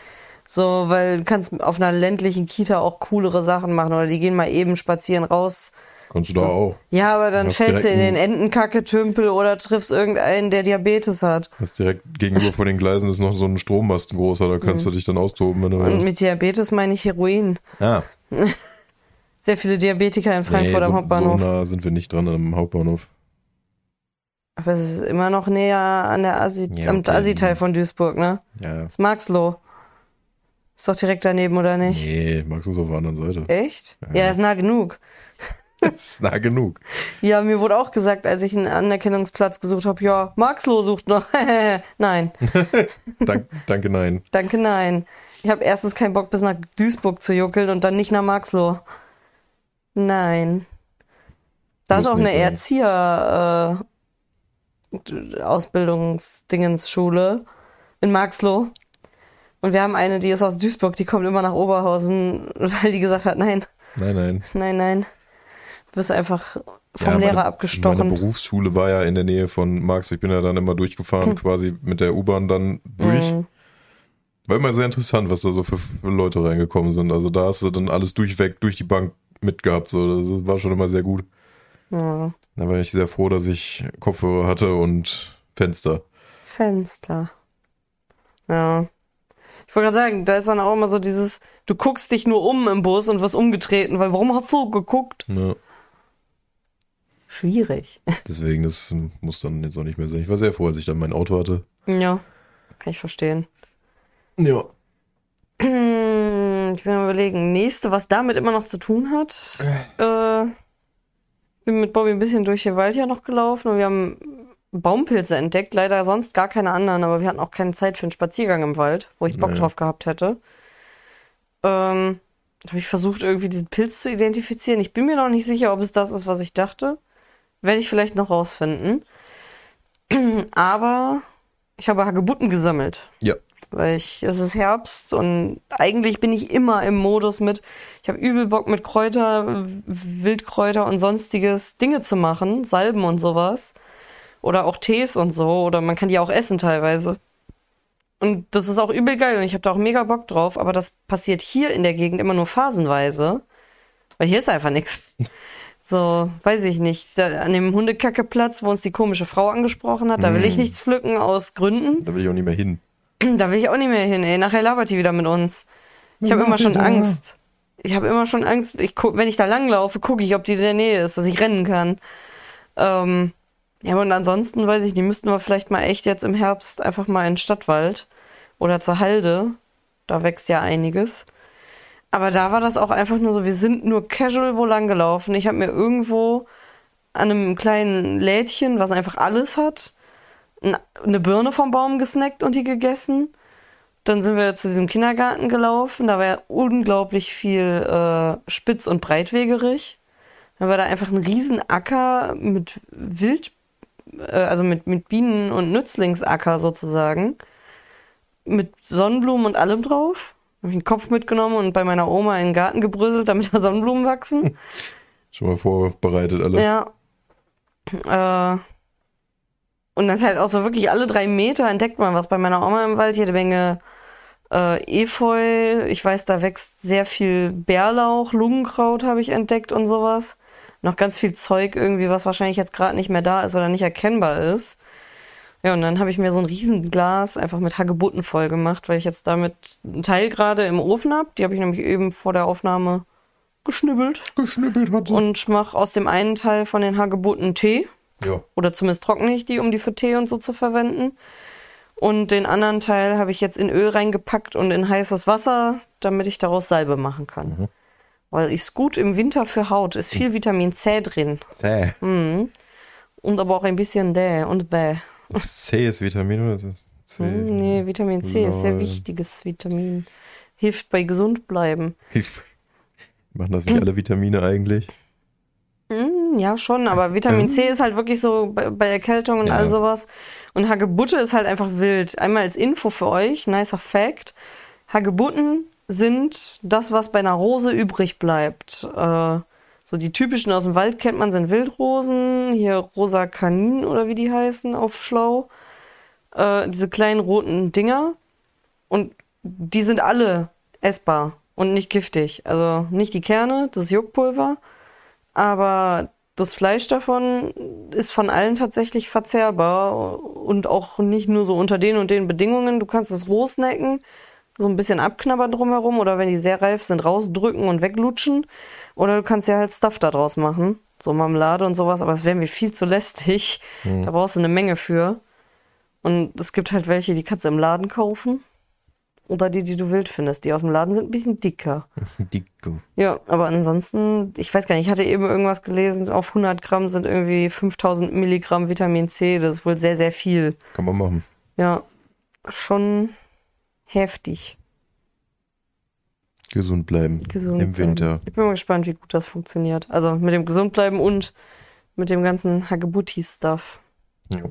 So, weil du kannst auf einer ländlichen Kita auch coolere Sachen machen oder die gehen mal eben spazieren raus. Kannst du da auch. Ja, aber dann fällst du in den Entenkacketümpel oder triffst irgendeinen, der Diabetes hat. Hast direkt gegenüber [laughs] von den Gleisen ist noch so ein Strommasten großer, da kannst du dich dann austoben, wenn du Mhm. Und willst. mit Diabetes meine ich Heroin. Ah, [laughs] Sehr viele Diabetiker in nee, Frankfurt am so, Hauptbahnhof. so nah sind wir nicht dran am Hauptbahnhof. Aber es ist immer noch näher an der Assi, Ja, am okay. Assi-Teil von Duisburg, ne? Ja. Das ist Marxloh. Ist doch direkt daneben, oder nicht? Nee, du es auf der anderen Seite. Echt? Ja, ist nah genug. [laughs] Ist nah genug. Ja, mir wurde auch gesagt, als ich einen Anerkennungsplatz gesucht habe, ja, Marxloh sucht noch. [laughs] nein, [laughs] Dank, danke, nein. danke, nein. Ich habe erstens keinen Bock, bis nach Duisburg zu juckeln und dann nicht nach Marxloh. Nein. Da ist auch eine. Erzieher äh, Ausbildungsdingensschule in Marxloh. Und wir haben eine, die ist aus Duisburg, die kommt immer nach Oberhausen, [laughs] weil die gesagt hat, nein, Nein, nein. nein, nein. Du bist einfach vom Ja, Lehrer meine, abgestochen. Meine Berufsschule war ja in der Nähe von Marx. Ich bin ja dann immer durchgefahren, quasi mit der U-Bahn dann durch. Mhm. War immer sehr interessant, was da so für, für Leute reingekommen sind. Also da hast du dann alles durchweg, durch die Bank mitgehabt. So. Das war schon immer sehr gut. Ja. Da war ich sehr froh, dass ich Kopfhörer hatte und Fenster. Fenster. Ja. Ich wollte gerade sagen, da ist dann auch immer so dieses, du guckst dich nur um im Bus und wirst umgetreten, weil warum hast du geguckt? Ja, Schwierig. [laughs] deswegen, das muss dann jetzt auch nicht mehr sein. Ich war sehr froh, als ich dann mein Auto hatte. Ja, kann ich verstehen. Ja. Hm, Ich will mal überlegen. Nächste, was damit immer noch zu tun hat. Äh, bin mit Bobby ein bisschen durch den Wald ja noch gelaufen und wir haben Baumpilze entdeckt. Leider sonst gar keine anderen, aber wir hatten auch keine Zeit für einen Spaziergang im Wald, wo ich Bock Nee. drauf gehabt hätte. Ähm, habe ich versucht, irgendwie diesen Pilz zu identifizieren. Ich bin mir noch nicht sicher, ob es das ist, was ich dachte. Werde ich vielleicht noch rausfinden. [clears throat] Aber ich habe Hagebutten gesammelt Ja. weil ich, es ist Herbst und eigentlich bin ich immer im Modus mit, ich habe übel Bock mit Kräuter, Wildkräuter und sonstiges Dinge zu machen, Salben und sowas. Oder auch Tees und so, oder man kann die auch essen teilweise. Und das ist auch übel geil und ich habe da auch mega Bock drauf, aber das passiert hier in der Gegend immer nur phasenweise, weil hier ist einfach nichts. [laughs] So, weiß ich nicht. Da, an dem Hundekackeplatz, wo uns die komische Frau angesprochen hat, da will ich nichts pflücken aus Gründen. Da will ich auch nicht mehr hin. [clears throat] Da will ich auch nicht mehr hin, ey. Nachher labert die wieder mit uns. Ich habe immer schon Angst. Ich habe immer schon Angst. Ich guck, wenn ich da langlaufe, gucke ich, ob die in der Nähe ist, dass ich rennen kann. Ähm, ja, und ansonsten weiß ich, die müssten wir vielleicht mal echt jetzt im Herbst einfach mal in den Stadtwald oder zur Halde. Da wächst ja einiges. Aber da war das auch einfach nur so, wir sind nur casual wo lang gelaufen. Ich habe mir irgendwo an einem kleinen Lädchen, was einfach alles hat, eine Birne vom Baum gesnackt und die gegessen. Dann sind wir zu diesem Kindergarten gelaufen. Da war ja unglaublich viel äh, spitz- und breitwegerig. Dann war da einfach ein Riesenacker mit Wild, äh, also mit, mit Bienen- und Nützlingsacker sozusagen. Mit Sonnenblumen und allem drauf. Habe ich einen Kopf mitgenommen und bei meiner Oma in den Garten gebröselt, damit da Sonnenblumen wachsen. [laughs] Schon mal vorbereitet alles. Ja. Äh, und das ist halt auch so wirklich alle drei Meter entdeckt man was bei meiner Oma im Wald. Jede Menge äh, Efeu. Ich weiß, da wächst sehr viel Bärlauch, Lungenkraut habe ich entdeckt und sowas. Noch ganz viel Zeug irgendwie, was wahrscheinlich jetzt gerade nicht mehr da ist oder nicht erkennbar ist. Ja, und dann habe ich mir so ein Riesenglas einfach mit Hagebutten voll gemacht, weil ich jetzt damit einen Teil gerade im Ofen habe. Die habe ich nämlich eben vor der Aufnahme geschnibbelt Geschnippelt hat sie. und mache aus dem einen Teil von den Hagebutten Tee. Ja. Oder zumindest trockne ich die, um die für Tee und so zu verwenden. Und den anderen Teil habe ich jetzt in Öl reingepackt und in heißes Wasser, damit ich daraus Salbe machen kann. Weil ist gut im Winter für Haut, ist viel Vitamin C drin. Zäh. Und aber auch ein bisschen D und B. C ist Vitamin oder ist das C? Hm, nee, Vitamin C ist sehr Lol. wichtiges Vitamin. Hilft bei gesund bleiben. Hilf. Machen das nicht alle Vitamine eigentlich? Hm, Ja, schon, aber Vitamin C ist halt wirklich so bei, bei Erkältung und Ja. all sowas. Und Hagebutte ist halt einfach wild. Einmal als Info für euch, nicer Fact. Hagebutten sind das, was bei einer Rose übrig bleibt. Äh, so die typischen aus dem Wald kennt man sind Wildrosen, hier rosa Kanin oder wie die heißen auf Schlau. Äh, diese kleinen roten Dinger. Und die sind alle essbar und nicht giftig. Also nicht die Kerne, das Juckpulver. Aber das Fleisch davon ist von allen tatsächlich verzehrbar und auch nicht nur so unter den und den Bedingungen. Du kannst es roh snacken, so ein bisschen abknabbern drumherum oder wenn die sehr reif sind, rausdrücken und weglutschen. Oder du kannst ja halt Stuff da draus machen, so Marmelade und sowas, aber das wäre mir viel zu lästig. Da brauchst du eine Menge für. Und es gibt halt welche, die kannst du im Laden kaufen. Oder die, die du wild findest. Die aus dem Laden sind ein bisschen dicker. [laughs] Dicko. Ja, aber ansonsten, ich weiß gar nicht, ich hatte eben irgendwas gelesen, auf 100 Gramm sind irgendwie 5000 Milligramm Vitamin C, das ist wohl sehr, sehr viel. Kann man machen. Ja, schon heftig. Gesund bleiben. Gesund Im bleiben. Winter. Ich bin mal gespannt, wie gut das funktioniert. Also mit dem gesund bleiben und mit dem ganzen Hagebutti-Stuff. Ja.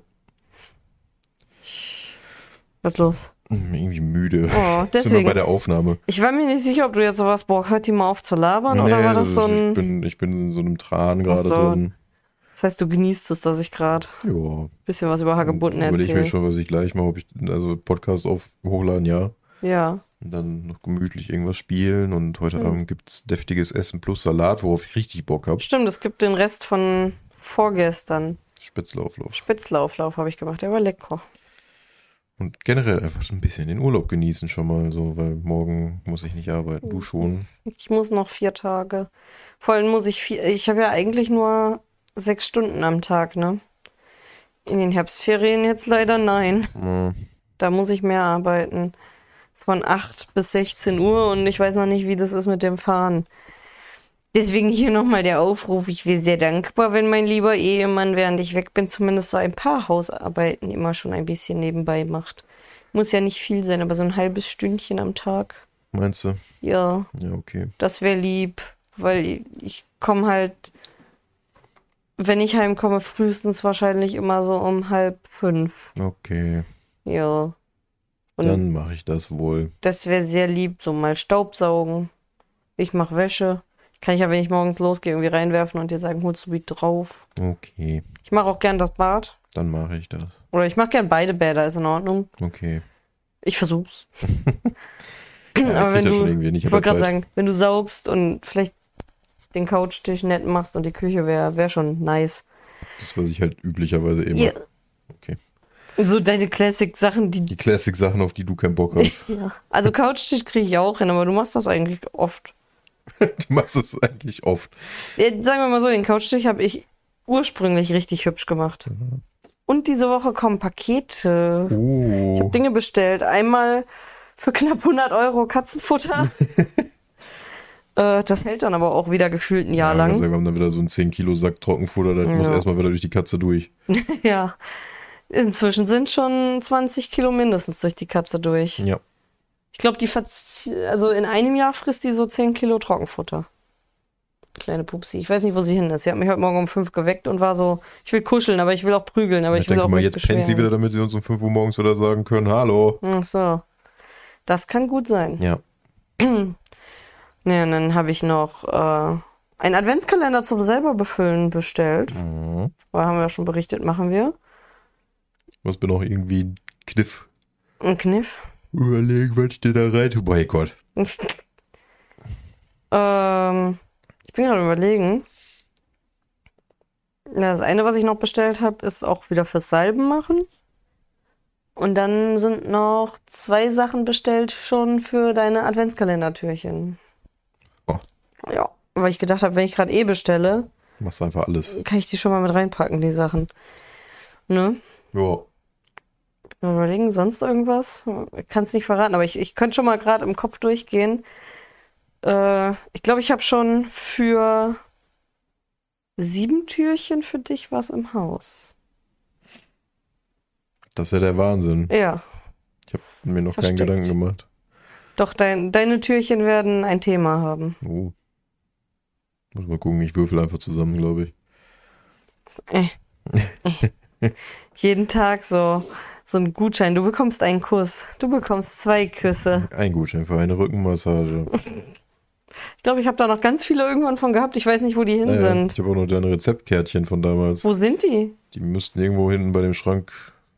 Was los? Hm, Irgendwie müde. Oh, [laughs] Sind wir deswegen. bei der Aufnahme. Ich war mir nicht sicher, ob du jetzt sowas, boah, hört die mal auf zu labern oder war das so ich, ein. bin, ich bin in so einem Tran gerade so. drin. Das heißt, du genießt es, dass ich gerade ein bisschen was über Hagebutten Überlege ich mir erzähle. schon, was ich gleich mache, ob ich also Podcast auf hochladen, ja. Ja. Und dann noch gemütlich irgendwas spielen und heute Hm. Abend gibt's deftiges Essen plus Salat, worauf ich richtig Bock habe. Stimmt, es gibt den Rest von vorgestern. Spätzleauflauf. Spitzlauflauf habe ich gemacht, der war lecker. Und generell einfach so ein bisschen den Urlaub genießen schon mal so, weil morgen muss ich nicht arbeiten. Du schon. Ich muss noch vier Tage. Vor allem muss ich vier, ich habe ja eigentlich nur sechs Stunden am Tag, ne? In den Herbstferien jetzt leider nein. Hm. Da muss ich mehr arbeiten. Von 8 bis 16 Uhr und ich weiß noch nicht, wie das ist mit dem Fahren. Deswegen hier nochmal der Aufruf. Ich wäre sehr dankbar, wenn mein lieber Ehemann, während ich weg bin, zumindest so ein paar Hausarbeiten immer schon ein bisschen nebenbei macht. Muss ja nicht viel sein, aber so ein halbes Stündchen am Tag. Meinst du? Ja, Ja, okay. das wäre lieb, weil ich komme halt, wenn ich heimkomme, frühestens wahrscheinlich immer so um halb fünf. Okay. Ja. Und Dann mache ich das wohl. das wäre sehr lieb, so mal Staubsaugen. Ich mache Wäsche. Kann ich ja, wenn ich morgens losgehe, irgendwie reinwerfen und dir sagen, holst du wieder drauf. Okay. Ich mache auch gern das Bad. Dann mache ich das. Oder ich mache gern beide Bäder, ist in Ordnung. Okay. Ich versuch's. [laughs] Ja, Aber wenn du, ich wollte gerade sagen, wenn du saugst und vielleicht den Couchtisch nett machst und die Küche wäre wär schon nice. Das, was ich halt üblicherweise eben Ja. Okay. So deine Classic-Sachen, die. Die Classic-Sachen, auf die du keinen Bock hast. Ja. Also Couchtisch kriege ich auch hin, aber du machst das eigentlich oft. [laughs] du machst es eigentlich oft. Ja, sagen wir mal so, den Couchtisch habe ich ursprünglich richtig hübsch gemacht. Und diese Woche kommen Pakete. Ich Oh. habe Dinge bestellt. Einmal für knapp 100 Euro Katzenfutter. [laughs] äh, das hält dann aber auch wieder gefühlt ein Jahr Ja, lang. also wir haben dann wieder so einen 10 Kilo Sack Trockenfutter, das muss Ja. erstmal wieder durch die Katze durch. [laughs] Ja. Inzwischen sind schon 20 Kilo mindestens durch die Katze durch. Ja. Ich glaube, die also in einem Jahr frisst die so 10 Kilo Trockenfutter. Kleine Pupsi. Ich weiß nicht, wo sie hin ist. Sie hat mich heute Morgen um 5 geweckt und war so, ich will kuscheln, aber ich will auch prügeln, aber ich ich will denke auch mal, jetzt pennt sie wieder, damit sie uns um 5 Uhr morgens wieder sagen können, hallo. Ach so. Das kann gut sein. Ja. [clears throat] [clears throat] Ja, und dann habe ich noch äh, einen Adventskalender zum selber befüllen bestellt. Mhm. Weil haben wir ja schon berichtet, machen wir. Was bin auch irgendwie ein Kniff. Ein Kniff. Überlegen, was ich dir da rein tue. Bei Gott. [laughs] ähm, ich bin gerade überlegen. Das eine, was ich noch bestellt habe, ist auch wieder fürs Salben machen. Und dann sind noch zwei Sachen bestellt schon für deine Adventskalendertürchen. Ja, weil ich gedacht habe, wenn ich gerade eh bestelle, Machst einfach alles. kann ich die schon mal mit reinpacken, die Sachen. Ne? Ja. Überlegen, sonst irgendwas? Ich kann es nicht verraten, aber ich, ich könnte schon mal gerade im Kopf durchgehen. Äh, ich glaube, ich habe schon für sieben Türchen für dich was im Haus. Das ist ja der Wahnsinn. Ja, Ich habe mir noch keinen Versteckt. Gedanken gemacht. doch, dein, deine Türchen werden ein Thema haben. Oh. Muss mal gucken, ich würfel einfach zusammen, glaube ich. Jeden Tag so, so ein Gutschein. Du bekommst einen Kuss. Du bekommst zwei Küsse. Ein Gutschein für eine Rückenmassage. Ich glaube, ich habe da noch ganz viele irgendwann von gehabt. Ich weiß nicht, wo die hin Naja, sind. ich habe auch noch deine Rezeptkärtchen von damals. Wo sind die? Die müssten irgendwo hinten bei dem Schrank,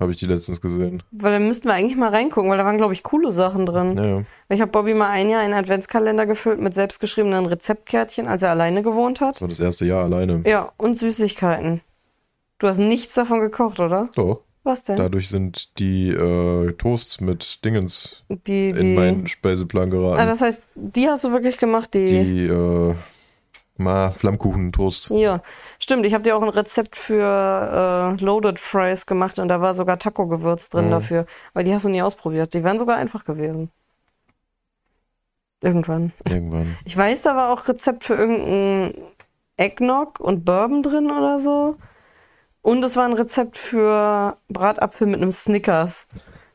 habe ich die letztens gesehen. Weil dann müssten wir eigentlich mal reingucken, weil da waren, glaube ich, coole Sachen drin. Naja, Ich habe Bobby mal ein Jahr einen Adventskalender gefüllt mit selbstgeschriebenen Rezeptkärtchen, als er alleine gewohnt das hat. war das erste Jahr alleine. Ja, und Süßigkeiten. Du hast nichts davon gekocht, oder? Doch, Was denn? dadurch sind die äh, Toasts mit Dingens die, in die. meinen Speiseplan geraten. ah, das heißt, die hast du wirklich gemacht, die. die äh, Ma Flammkuchen-Toast. Ja, stimmt. Ich habe dir auch ein Rezept für äh, Loaded Fries gemacht und da war sogar Taco-Gewürz drin Mhm. dafür. Aber die hast du nie ausprobiert. Die wären sogar einfach gewesen. Irgendwann. Irgendwann. Ich weiß, da war auch Rezept für irgendein Eggnog und Bourbon drin oder so. Und es war ein Rezept für Bratapfel mit einem Snickers.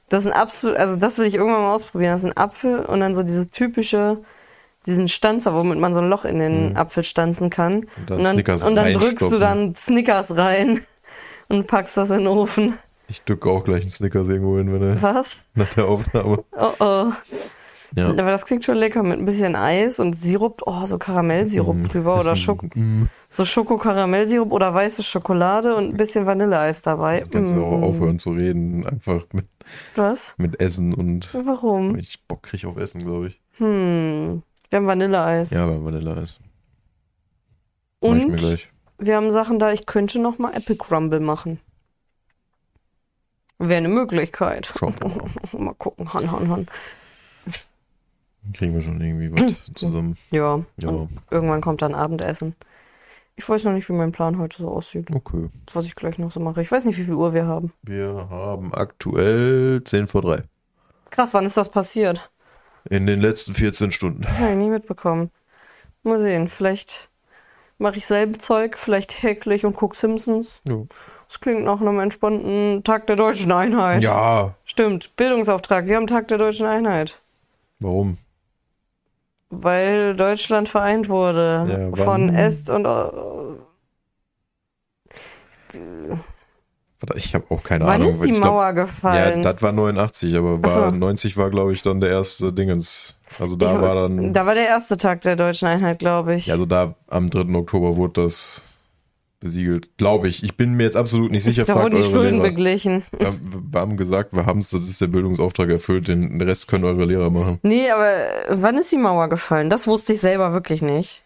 Das ist ein absolut, also das will ich irgendwann mal ausprobieren. Das ist ein Apfel und dann so diese typische diesen Stanzer, womit man so ein Loch in den Apfel stanzen kann. Und dann Und dann, und dann drückst du dann Snickers rein [laughs] und packst das in den Ofen. Ich drücke auch gleich einen Snickers irgendwo hin, wenn er Was? [laughs] nach der Aufnahme. Oh oh. Ja. Aber das klingt schon lecker mit ein bisschen Eis und Sirup, oh, so Karamellsirup drüber oder Schoko, Mm, so Schoko-Karamellsirup oder weiße Schokolade und ein bisschen Vanilleeis dabei. kannst du auch Mm. aufhören zu reden, einfach mit, Was? mit Essen und Warum? ich Bock krieg auf Essen, glaube ich. Hm. Wir haben Vanilleeis. Ja, Vanilleeis. Mach ich mir und wir haben Sachen da, ich könnte noch mal Apple Crumble machen. Wäre eine Möglichkeit. Schauen wir mal. [laughs] mal gucken, han, han, han. Kriegen wir schon irgendwie was [clears throat] zusammen. Ja, Ja. Irgendwann kommt dann Abendessen. Ich weiß noch nicht, wie mein Plan heute so aussieht, Okay. was ich gleich noch so mache. Ich weiß nicht, wie viel Uhr wir haben. Wir haben aktuell 10 vor 3. Krass, wann ist das passiert? In den letzten 14 Stunden. Habe ich nie mitbekommen. Mal sehen, vielleicht mache ich selben Zeug, vielleicht häkle ich und guck Simpsons. Ja. Das klingt nach einem entspannten Tag der deutschen Einheit. ja. Stimmt, Bildungsauftrag. Wir haben Tag der deutschen Einheit. Warum? Weil Deutschland vereint wurde. Ja, von Est und. Äh, Ich habe auch keine wann Ahnung. ist die Ich glaub- Mauer Ja, gefallen? das war 89, aber Ach so. war 90 war, glaube ich, dann der erste Dingens. Also da Ich- war dann. da war der erste Tag der deutschen Einheit, glaube ich. Ja, also da am 3. Oktober wurde das besiegelt. Glaube ich. Ich bin mir jetzt absolut nicht sicher. da Fragt wurden die Schulden Lehrer. beglichen. Wir, wir haben gesagt, wir haben es, das ist der Bildungsauftrag erfüllt, den Rest können eure Lehrer machen. Nee, aber wann ist die Mauer gefallen? Das wusste ich selber wirklich nicht.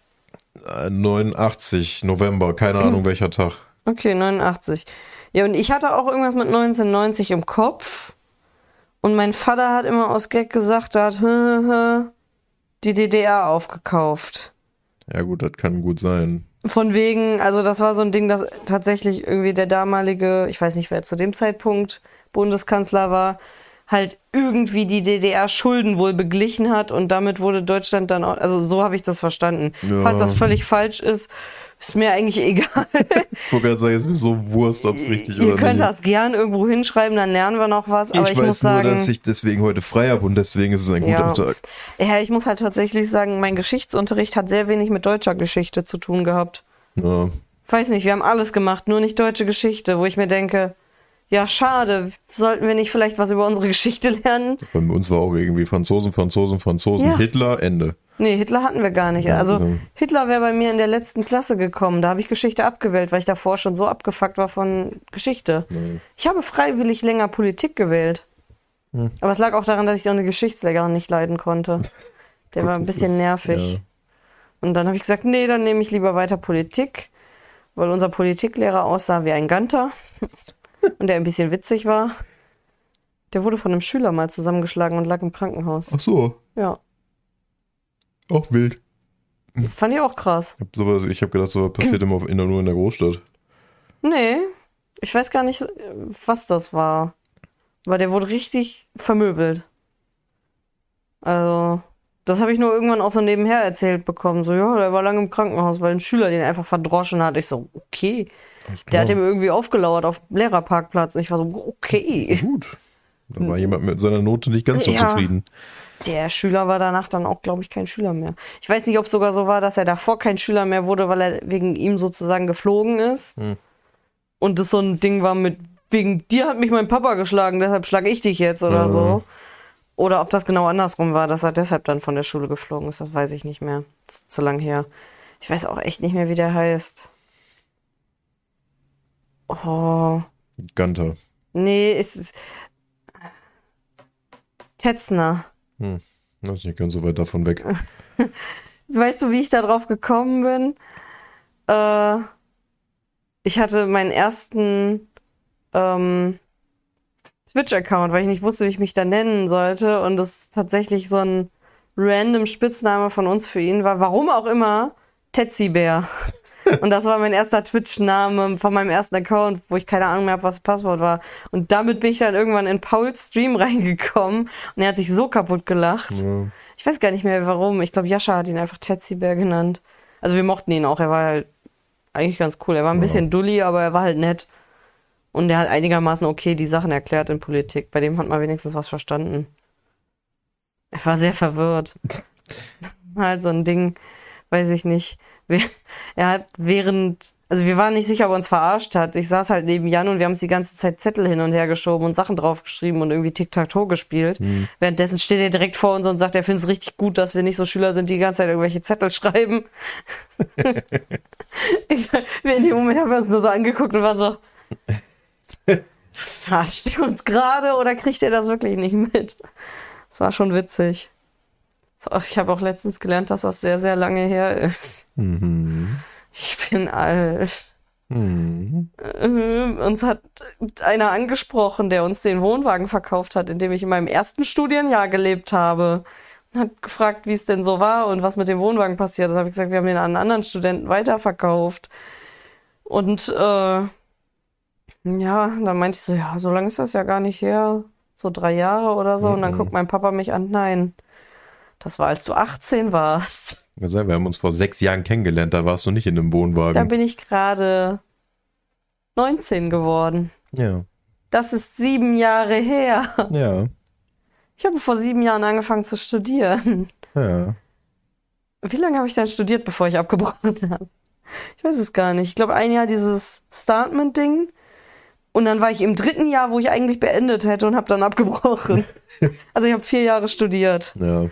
Äh, 89, November, keine Ahnung welcher Tag. Okay, 89. Ja, und ich hatte auch irgendwas mit 1990 im Kopf. Und mein Vater hat immer aus Gag gesagt, da hat hö, hö, die DDR aufgekauft. Ja gut, das kann gut sein. Von wegen, also das war so ein Ding, dass tatsächlich irgendwie der damalige, ich weiß nicht, wer zu dem Zeitpunkt Bundeskanzler war, halt irgendwie die DDR Schulden wohl beglichen hat und damit wurde Deutschland dann auch, also so habe ich das verstanden. Ja. Falls das völlig falsch ist, ist mir eigentlich egal. Ich sagen, es ist mir so Wurst, ob es richtig Ihr oder könnt nicht. das gern irgendwo hinschreiben, dann lernen wir noch was, aber ich, ich weiß muss sagen, nur, dass ich deswegen heute frei habe und deswegen ist es ein guter Ja. Tag. ja, ich muss halt tatsächlich sagen, mein Geschichtsunterricht hat sehr wenig mit deutscher Geschichte zu tun gehabt. Ja. weiß nicht, wir haben alles gemacht, nur nicht deutsche Geschichte, wo ich mir denke, ja, schade, sollten wir nicht vielleicht was über unsere Geschichte lernen? Bei uns war auch irgendwie Franzosen, Franzosen, Franzosen, Ja. Hitler, Ende. Nee, Hitler hatten wir gar nicht. Also also- Hitler wäre bei mir in der letzten Klasse gekommen. Da habe ich Geschichte abgewählt, weil ich davor schon so abgefuckt war von Geschichte. Nee. Ich habe freiwillig länger Politik gewählt. Hm. Aber es lag auch daran, dass ich eine Geschichtslehrerin nicht leiden konnte. [laughs] Der Gut, war ein bisschen ist- nervig. ja. Und dann habe ich gesagt, nee, dann nehme ich lieber weiter Politik, weil unser Politiklehrer aussah wie ein Ganter [laughs] und der ein bisschen witzig war. Der wurde von einem Schüler mal zusammengeschlagen und lag im Krankenhaus. Ach so, Ja, auch wild. fand ich auch krass. Ich habe habe gedacht, sowas passiert immer in, nur in der Großstadt. Nee, ich weiß gar nicht, was das war. Weil der wurde richtig vermöbelt. Also, das habe ich nur irgendwann auch so nebenher erzählt bekommen. So, ja, der war lange im Krankenhaus, weil ein Schüler den einfach verdroschen hat. Ich so, okay. Der hat ihm irgendwie aufgelauert auf dem Lehrerparkplatz. Und ich war so, okay. Gut. Da war jemand mit seiner Note nicht ganz so Ja. zufrieden. Der Schüler war danach dann auch, glaube ich, kein Schüler mehr. Ich weiß nicht, ob es sogar so war, dass er davor kein Schüler mehr wurde, weil er wegen ihm sozusagen geflogen ist. Hm. Und das so ein Ding war mit, wegen dir hat mich mein Papa geschlagen, deshalb schlage ich dich jetzt oder Mhm. so. Oder ob das genau andersrum war, dass er deshalb dann von der Schule geflogen ist, das weiß ich nicht mehr. Das ist zu lang her. Ich weiß auch echt nicht mehr, wie der heißt. Oh. Ganter. Nee, es ist. Tetzner. Hm. Das ist nicht ganz so weit davon weg. [laughs] Weißt du, wie ich da drauf gekommen bin? Äh, ich hatte meinen ersten ähm, Twitch-Account, weil ich nicht wusste, wie ich mich da nennen sollte. Und das tatsächlich so ein random Spitzname von uns für ihn war. Warum auch immer, Tetsi Bär. Und das war mein erster Twitch-Name von meinem ersten Account, wo ich keine Ahnung mehr habe, was das Passwort war. Und damit bin ich dann irgendwann in Pauls Stream [laughs] reingekommen und er hat sich so kaputt gelacht. Ja. Ich weiß gar nicht mehr warum. Ich glaube, Jascha hat ihn einfach Tetsi genannt. Also wir mochten ihn auch. Er war halt eigentlich ganz cool. Er war ein bisschen dulli, aber er war halt nett. Und er hat einigermaßen okay die Sachen erklärt in Politik. Bei dem hat man wenigstens was verstanden. Er war sehr verwirrt. [laughs] halt so ein Ding, weiß ich nicht. Er hat während, also wir waren nicht sicher, ob er uns verarscht hat. Ich saß halt neben Jan und wir haben uns die ganze Zeit Zettel hin und her geschoben und Sachen draufgeschrieben und irgendwie Tic-Tac-Toe gespielt. Währenddessen steht er direkt vor uns und sagt, er findet es richtig gut, dass wir nicht so Schüler sind, die die ganze Zeit irgendwelche Zettel schreiben. [laughs] ich, wir in dem Moment haben wir uns nur so angeguckt und waren so, [laughs] verarscht er uns gerade oder kriegt er das wirklich nicht mit? Das war schon witzig. Ich habe auch letztens gelernt, dass das sehr, sehr lange her ist. Mhm. Ich bin alt. Mhm. Uns hat einer angesprochen, der uns den Wohnwagen verkauft hat, in dem ich in meinem ersten Studienjahr gelebt habe. Und hat gefragt, wie es denn so war und was mit dem Wohnwagen passiert ist. habe ich gesagt, wir haben den an einen anderen Studenten weiterverkauft. Und äh, ja, dann meinte ich so, ja, so lange ist das ja gar nicht her. So drei Jahre oder so. Und dann Mhm. guckt mein Papa mich an, nein. Das war, als du 18 warst. Wir haben uns vor sechs Jahren kennengelernt, da warst du nicht in einem Wohnwagen. Da bin ich gerade 19 geworden. ja, Das ist sieben Jahre her. ja, Ich habe vor sieben Jahren angefangen zu studieren. ja. Wie lange habe ich dann studiert, bevor ich abgebrochen [laughs] habe? Ich weiß es gar nicht. Ich glaube, ein Jahr dieses Startment-Ding. Und dann war ich im dritten Jahr, wo ich eigentlich beendet hätte und habe dann abgebrochen. [laughs] also ich habe vier Jahre studiert. Ja,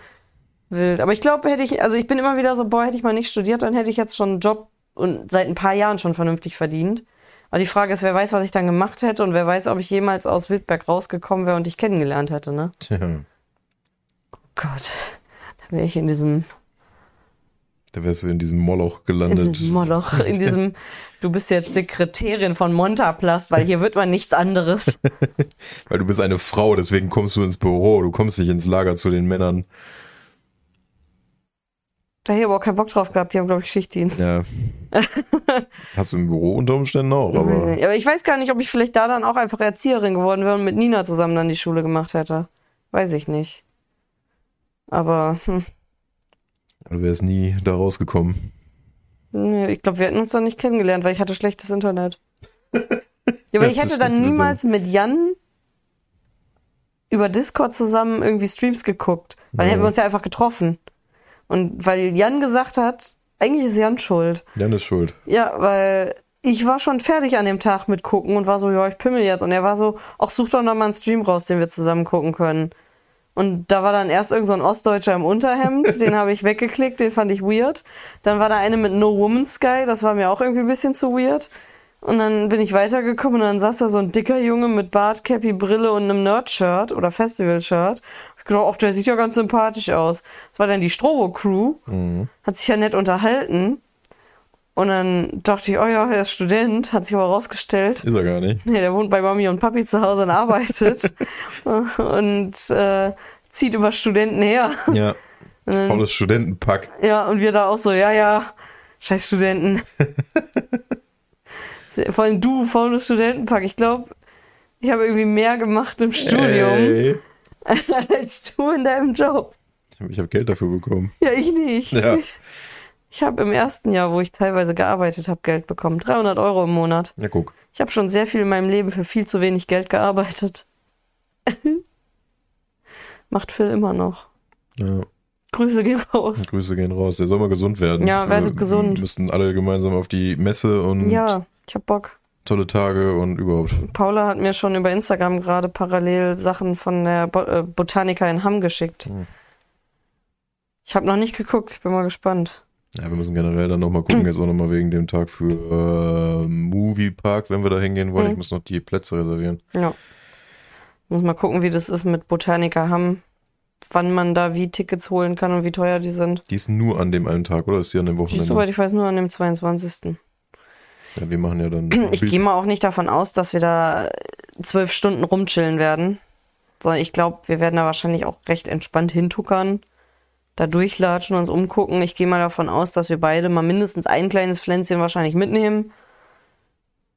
Wild. Aber ich glaube, hätte ich, also ich bin immer wieder so, boah, hätte ich mal nicht studiert, dann hätte ich jetzt schon einen Job und seit ein paar Jahren schon vernünftig verdient. Aber die Frage ist, wer weiß, was ich dann gemacht hätte und wer weiß, ob ich jemals aus Wildberg rausgekommen wäre und dich kennengelernt hätte, ne? tja. Gott, da wäre ich in diesem, Da wärst du in diesem Moloch in gelandet. diesem Moloch, in [laughs] diesem, du bist jetzt Sekretärin von Montaplast, weil hier wird man nichts anderes. [laughs] Weil du bist eine Frau, deswegen kommst du ins Büro, du kommst nicht ins Lager zu den Männern. Da hätte ich aber auch keinen Bock drauf gehabt, die haben, glaube ich, Schichtdienst. Ja. [laughs] Hast du im Büro unter Umständen auch, Aber, aber aber ich weiß gar nicht, ob ich vielleicht da dann auch einfach Erzieherin geworden wäre und mit Nina zusammen dann die Schule gemacht hätte. Weiß ich nicht. Aber hm, du wärst nie da rausgekommen. nee, ich glaube, wir hätten uns dann nicht kennengelernt, weil ich hatte schlechtes Internet. [laughs] Ja, weil ich hätte dann niemals mit Jan über Discord zusammen irgendwie Streams geguckt. Weil dann Ja. hätten wir uns ja einfach getroffen. Und weil Jan gesagt hat, eigentlich ist Jan schuld. Jan ist schuld. Ja, weil ich war schon fertig an dem Tag mit gucken und war so, ja, ich pimmel jetzt. Und er war so, ach, such doch noch mal einen Stream raus, den wir zusammen gucken können. Und da war dann erst irgend so ein Ostdeutscher im Unterhemd, [laughs] den habe ich weggeklickt, den fand ich weird. Dann war da eine mit No Woman's Sky, das war mir auch irgendwie ein bisschen zu weird. Und dann bin ich weitergekommen und dann saß da so ein dicker Junge mit Bart, Cappy, Brille und einem Nerd-Shirt oder Festival-Shirt. Ich gedacht, ach, der sieht ja ganz sympathisch aus. Das war dann die Strobo-Crew. Hat sich ja nett unterhalten. Und dann dachte ich, oh ja, er ist Student, hat sich aber rausgestellt. Ist er gar nicht. [laughs] Nee, der wohnt bei Mami und Papi zu Hause und arbeitet. [laughs] und äh, zieht über Studenten her. Ja. [laughs] Volles Studentenpack. Ja, und wir da auch so, ja, ja, scheiß Studenten. Vor allem du, faules Studentenpack. Ich glaube, ich habe irgendwie mehr gemacht im Studium Ey. [laughs] als du in deinem Job. Ich habe Geld dafür bekommen. Ja, ich nicht. Ja. Ich habe im ersten Jahr, wo ich teilweise gearbeitet habe, Geld bekommen. 300 Euro im Monat. Ja, guck. Ich habe schon sehr viel in meinem Leben für viel zu wenig Geld gearbeitet. [laughs] Macht Phil immer noch. Ja. Grüße gehen raus. Grüße gehen raus. Der soll mal gesund werden. Ja, werdet Wir gesund. müssten alle gemeinsam auf die Messe und Ja, ich hab Bock. Tolle Tage und überhaupt. Paula hat mir schon über Instagram gerade parallel Sachen von der Bo äh, Botanica in Hamm geschickt. Hm. Ich habe noch nicht geguckt, ich bin mal gespannt. Ja, wir müssen generell dann nochmal gucken, [clears throat] jetzt auch nochmal wegen dem Tag für äh, Movie Park, wenn wir da hingehen wollen. Mhm. Ich muss noch die Plätze reservieren. Ja. Muss mal gucken, wie das ist mit Botanica Hamm. Wann man da wie Tickets holen kann und wie teuer die sind. Die ist nur an dem einen Tag, oder ist die an dem Die ist, Wochenende? soweit ich weiß, nur an dem 22. Ja, wir machen ja dann. Ich gehe mal auch nicht davon aus, dass wir da zwölf Stunden rumchillen werden. Sondern ich glaube, wir werden da wahrscheinlich auch recht entspannt hintuckern, da durchlatschen, uns umgucken. Ich gehe mal davon aus, dass wir beide mal mindestens ein kleines Pflänzchen wahrscheinlich mitnehmen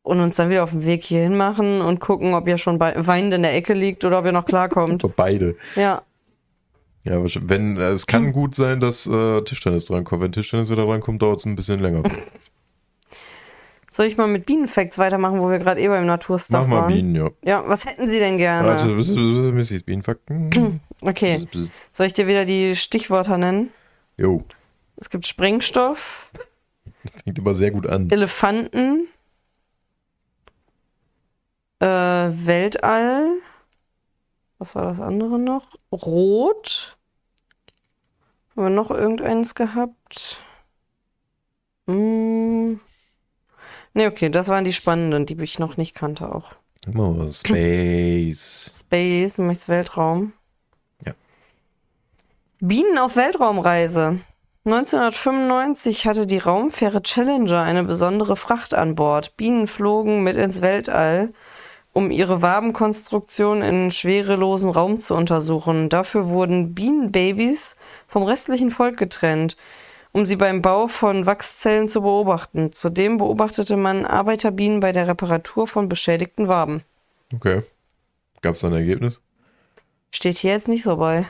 und uns dann wieder auf den Weg hierhin machen und gucken, ob ihr schon weinend in der Ecke liegt oder ob ihr noch klarkommt. [laughs] Beide. Ja, Ja, wenn, äh, es kann gut sein, dass äh, Tischtennis drankommt. Wenn Tischtennis wieder drankommt, dauert es ein bisschen länger. [laughs] soll ich mal mit Bienenfacts weitermachen, wo wir gerade eh beim Naturstuff Mach mal waren? Bienen, ja. Ja, was hätten Sie denn gerne? Warte, bis, bis, bis, Missys Bienenfakten. [clears throat] Okay, soll ich dir wieder die Stichwörter nennen? Jo, Es gibt Sprengstoff, [laughs] fängt immer sehr gut an. Elefanten, äh, Weltall. Was war das andere noch? Rot. Haben wir noch irgendeins gehabt? Hm. Ne, okay, das waren die spannenden, die ich noch nicht kannte auch. Oh, Space. [clears throat] Space, möchtest Weltraum. Ja. Bienen auf Weltraumreise. 1995 hatte die Raumfähre Challenger eine besondere Fracht an Bord. Bienen flogen mit ins Weltall, um ihre Wabenkonstruktion in schwerelosen Raum zu untersuchen. Dafür wurden Bienenbabys vom restlichen Volk getrennt, um sie beim Bau von Wachszellen zu beobachten. Zudem beobachtete man Arbeiterbienen bei der Reparatur von beschädigten Waben. Okay. Gab es da ein Ergebnis? Steht hier jetzt nicht so bei.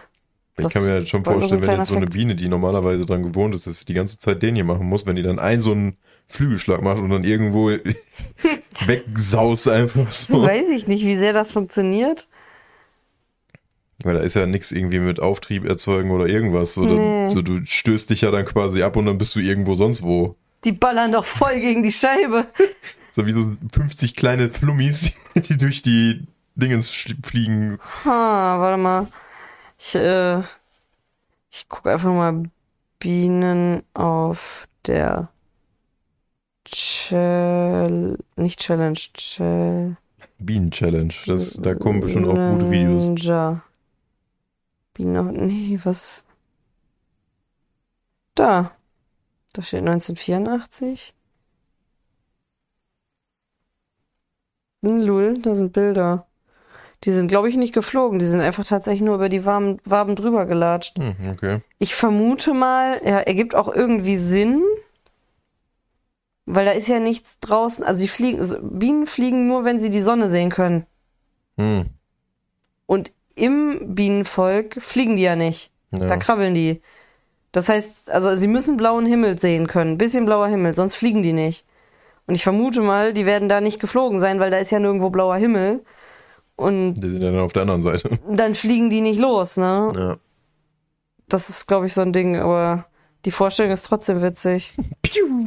Ich Das kann mir halt schon so vorstellen, wenn jetzt so eine. Biene, die normalerweise dran gewohnt ist, dass sie die ganze Zeit den hier machen muss, wenn die dann einen so einen Flügelschlag macht und dann irgendwo [laughs] wegsaust einfach so. Weiß ich nicht, wie sehr das funktioniert. Weil da ist ja nichts irgendwie mit Auftrieb erzeugen oder irgendwas. So, Nee. so, du stößt dich ja dann quasi ab und dann bist du irgendwo sonst wo. Die ballern doch voll gegen die Scheibe. [laughs] So wie so 50 kleine Flummis, [laughs] die durch die Dingens fliegen. Ha, warte mal. Ich, äh, ich gucke einfach mal Bienen auf der Chal nicht Challenge, Chal Bienen-Challenge. Das, da kommen bestimmt auch gute Videos. Ninja. Bienen auf, nee, was? Da. Da steht 1984. Hm, Lul, da sind Bilder. Die sind, glaube ich, nicht geflogen. Die sind einfach tatsächlich nur über die Waben, Waben drüber gelatscht. Hm, okay. Ich vermute mal, ja, ergibt auch irgendwie Sinn, weil da ist ja nichts draußen. Also die fliegen, also Bienen fliegen nur, wenn sie die Sonne sehen können. Hm. Und im Bienenvolk fliegen die ja nicht. Ja. Da krabbeln die. Das heißt, also sie müssen blauen Himmel sehen können. Bisschen blauer Himmel, sonst fliegen die nicht. Und ich vermute mal, die werden da nicht geflogen sein, weil da ist ja nirgendwo blauer Himmel. Und Die sind ja dann auf der anderen Seite. [laughs] dann fliegen die nicht los, ne? Ja. Das ist, glaube ich, so ein Ding, aber die Vorstellung ist trotzdem witzig. [laughs] Piu.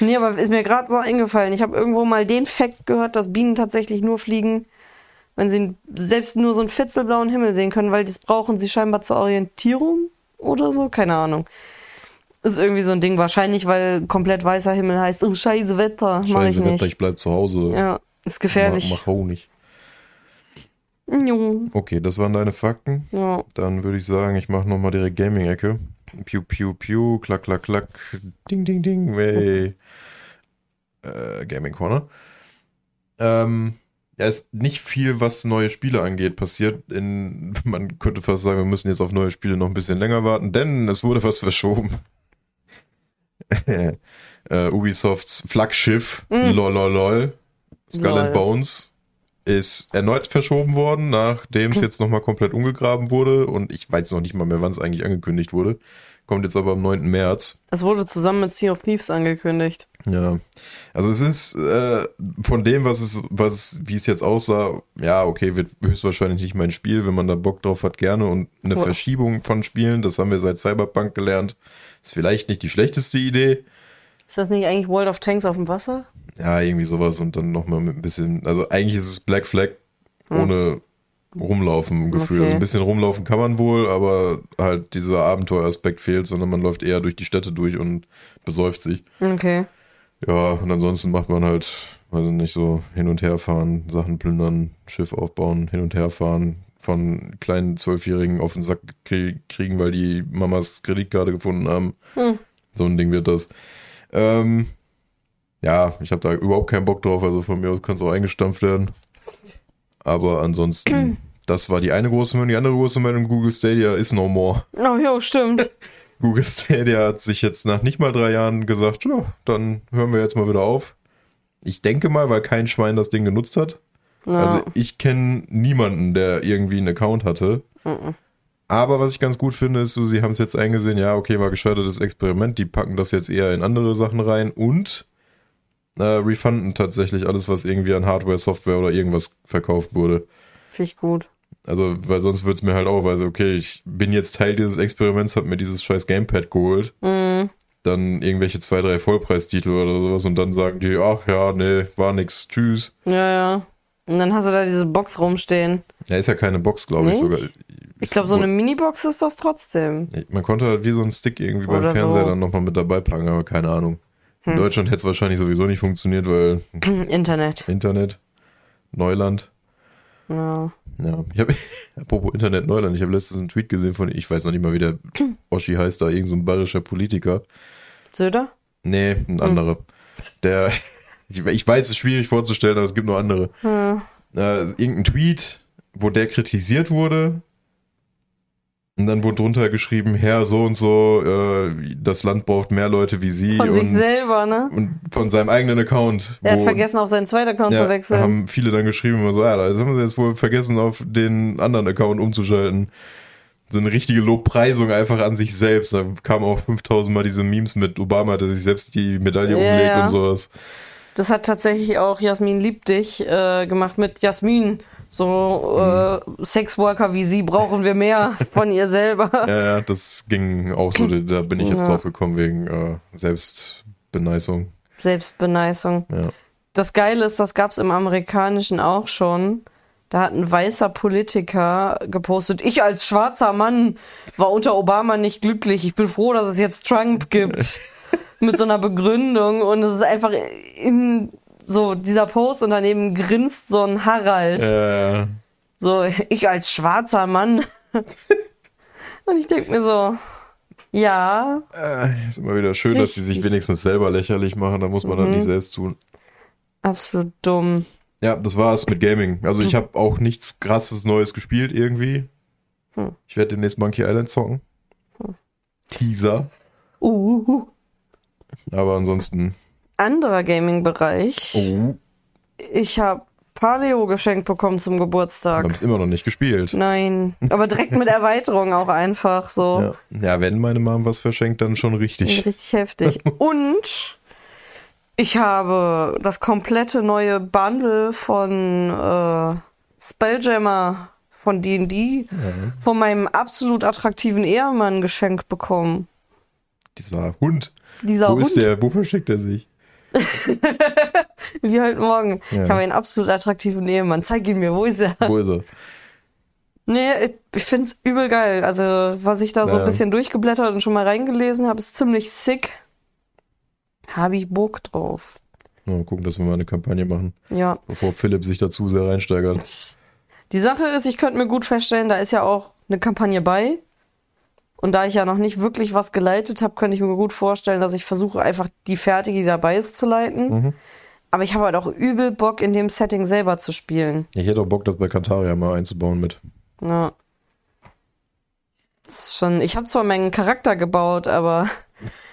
Nee, aber ist mir gerade so eingefallen. Ich habe irgendwo mal den Fakt gehört, dass Bienen tatsächlich nur fliegen, wenn sie selbst nur so einen fitzelblauen Himmel sehen können, weil das brauchen sie scheinbar zur Orientierung oder so. Keine Ahnung. Ist irgendwie so ein Ding. Wahrscheinlich, weil komplett weißer Himmel heißt, oh, scheiße Wetter. Mach ich Scheiße, nicht. Wetter, ich bleib zu Hause. Ja, ist gefährlich. Mach, mach Honig. Jo, Okay, das waren deine Fakten. ja. Dann würde ich sagen, ich mache nochmal direkt Gaming-Ecke. Piu, piu, piu, klack, klack, klack. Ding, ding, ding. Hey. Äh, Gaming Corner. Ähm, ja, ist nicht viel, was neue Spiele angeht, passiert. In, [laughs] man könnte fast sagen, wir müssen jetzt auf neue Spiele noch ein bisschen länger warten, denn es wurde was verschoben. [laughs] äh, Ubisofts Flaggschiff, Mm. lololol, Skull. Bones, ist erneut verschoben worden, nachdem es jetzt nochmal komplett umgegraben wurde und ich weiß noch nicht mal mehr, wann es eigentlich angekündigt wurde. Kommt jetzt aber am 9. März. Es wurde zusammen mit Sea of Thieves angekündigt. Ja, also es ist äh, von dem, was es, was, wie es jetzt aussah, ja, okay, wird höchstwahrscheinlich nicht mein Spiel, wenn man da Bock drauf hat, gerne und eine Ja. Verschiebung von Spielen, das haben wir seit Cyberpunk gelernt, ist vielleicht nicht die schlechteste Idee. Ist das nicht eigentlich World of Tanks auf dem Wasser? Ja, irgendwie sowas und dann nochmal mit ein bisschen, also eigentlich ist es Black Flag Hm. Rumlaufen Gefühl. Okay. Also ein bisschen rumlaufen kann man wohl, aber halt dieser Abenteueraspekt fehlt, sondern man läuft eher durch die Städte durch und besäuft sich. Okay. Ja, und ansonsten macht man halt, also nicht so hin und her fahren, Sachen plündern, Schiff aufbauen, hin und her fahren, von kleinen Zwölfjährigen auf den Sack krie- kriegen, weil die Mamas Kreditkarte gefunden haben. Hm. So ein Ding wird das. Ähm, ja, ich habe da überhaupt keinen Bock drauf, also von mir aus kann es auch eingestampft werden. Aber ansonsten, [clears throat] das war die eine große Meldung. Die andere große Meldung, Google Stadia ist no more. Oh, jo, stimmt. [laughs] Google Stadia hat sich jetzt nach nicht mal drei Jahren gesagt, ja, dann hören wir jetzt mal wieder auf. Ich denke mal, weil kein Schwein das Ding genutzt hat. Ja. Also ich kenne niemanden, der irgendwie einen Account hatte. Mhm. Aber was ich ganz gut finde, ist so, sie haben es jetzt eingesehen, ja, okay, war gescheitertes Experiment, die packen das jetzt eher in andere Sachen rein und äh, refunden tatsächlich alles, was irgendwie an Hardware, Software oder irgendwas verkauft wurde. Finde ich gut. Also, weil sonst wird's mir halt auch, also okay, ich bin jetzt Teil dieses Experiments, hab mir dieses scheiß Gamepad geholt. Mhm. Dann irgendwelche zwei, drei Vollpreistitel oder sowas und dann sagen die, ach ja, nee, war nix, tschüss. Ja, ja. Und dann hast du da diese Box rumstehen. Ja, ist ja keine Box, glaube ich sogar. Ich glaube, so eine Minibox ist das trotzdem. Man konnte halt wie so einen Stick irgendwie beim Oder Fernseher so. dann nochmal mit dabei packen, aber keine Ahnung. In Hm. Deutschland hätte es wahrscheinlich sowieso nicht funktioniert, weil [clears throat] Internet. Internet, Neuland. Ja. Ja, ich habe, [laughs] apropos Internet Neuland, ich habe letztens einen Tweet gesehen von, ich weiß noch nicht mal, wie der [clears throat] Oschi heißt, da irgendein so ein bayerischer Politiker. Söder? Nee, Hm. ein anderer. Der, [laughs] ich, ich weiß, es ist schwierig vorzustellen, aber es gibt noch andere. Hm. Äh, irgendein Tweet, wo der kritisiert wurde. Und dann wurde drunter geschrieben, Herr so und so, äh, das Land braucht mehr Leute wie Sie. Von sich und, selber, ne? und von seinem eigenen Account. Er hat vergessen, auf seinen zweiten Account ja, zu wechseln. haben viele dann geschrieben, immer so, ja, das haben sie jetzt wohl vergessen, auf den anderen Account umzuschalten. So eine richtige Lobpreisung einfach an sich selbst. Da kamen auch 5000 Mal diese Memes mit Obama, der sich selbst die Medaille Ja, umlegt ja. und sowas. Das hat tatsächlich auch Jasmin Lieb dich äh, gemacht mit Jasmin. So äh, Sexworker wie sie brauchen wir mehr von ihr selber. [laughs] Ja, ja, das ging auch so, da bin ich jetzt Ja. drauf gekommen wegen äh, Selbstbeneißung. Selbstbeneißung. Ja. Das Geile ist, das gab's im Amerikanischen auch schon. Da hat ein weißer Politiker gepostet, ich als schwarzer Mann war unter Obama nicht glücklich. Ich bin froh, dass es jetzt Trump gibt. [laughs] Mit so einer Begründung. Und es ist einfach in so dieser Post und daneben grinst so ein Harald. Äh, So, ich als schwarzer Mann. [laughs] und ich denk mir so, ja, äh, ist immer wieder schön, dass sie sich Richtig. wenigstens selber lächerlich machen, da muss man dann Mhm. nicht selbst tun. absolut dumm. Ja, das war's mit Gaming. Also ich habe auch nichts krasses Neues gespielt irgendwie. Hm. Ich werde demnächst Monkey Island zocken. Teaser. Uh, uh. Aber ansonsten. Anderer Gaming-Bereich. Oh. Ich habe Paleo geschenkt bekommen zum Geburtstag. haben es immer noch nicht gespielt. Nein, aber direkt mit [laughs] Erweiterung auch einfach so. Ja. ja, wenn meine Mom was verschenkt, dann schon richtig. Richtig heftig. [laughs] Und ich habe das komplette neue Bundle von äh, Spelljammer von D&D von meinem absolut attraktiven Ehemann geschenkt bekommen. Dieser Hund. Dieser Wo Hund, ist der? Wo versteckt er sich? [laughs] wie heute Morgen. Ja. Ich habe einen absolut attraktiven Ehemann. Zeig ihn mir, wo ist er? Wo ist er? Nee, ich- ich find's übel geil. Also, was ich da so Ja. ein bisschen durchgeblättert und schon mal reingelesen habe, ist ziemlich sick. Habe ich Bock drauf. Mal gucken, dass wir mal eine Kampagne machen, Ja. bevor Philipp sich dazu sehr reinsteigert. Die Sache ist, ich könnte mir gut feststellen, da ist ja auch eine Kampagne bei. Und da ich ja noch nicht wirklich was geleitet habe, könnte ich mir gut vorstellen, dass ich versuche, einfach die fertige, die dabei ist, zu leiten. Mhm. Aber ich habe halt auch übel Bock, in dem Setting selber zu spielen. Ich hätte auch Bock, das bei Kantaria mal einzubauen mit. Ja. Das ist schon. Ich habe zwar meinen Charakter gebaut, aber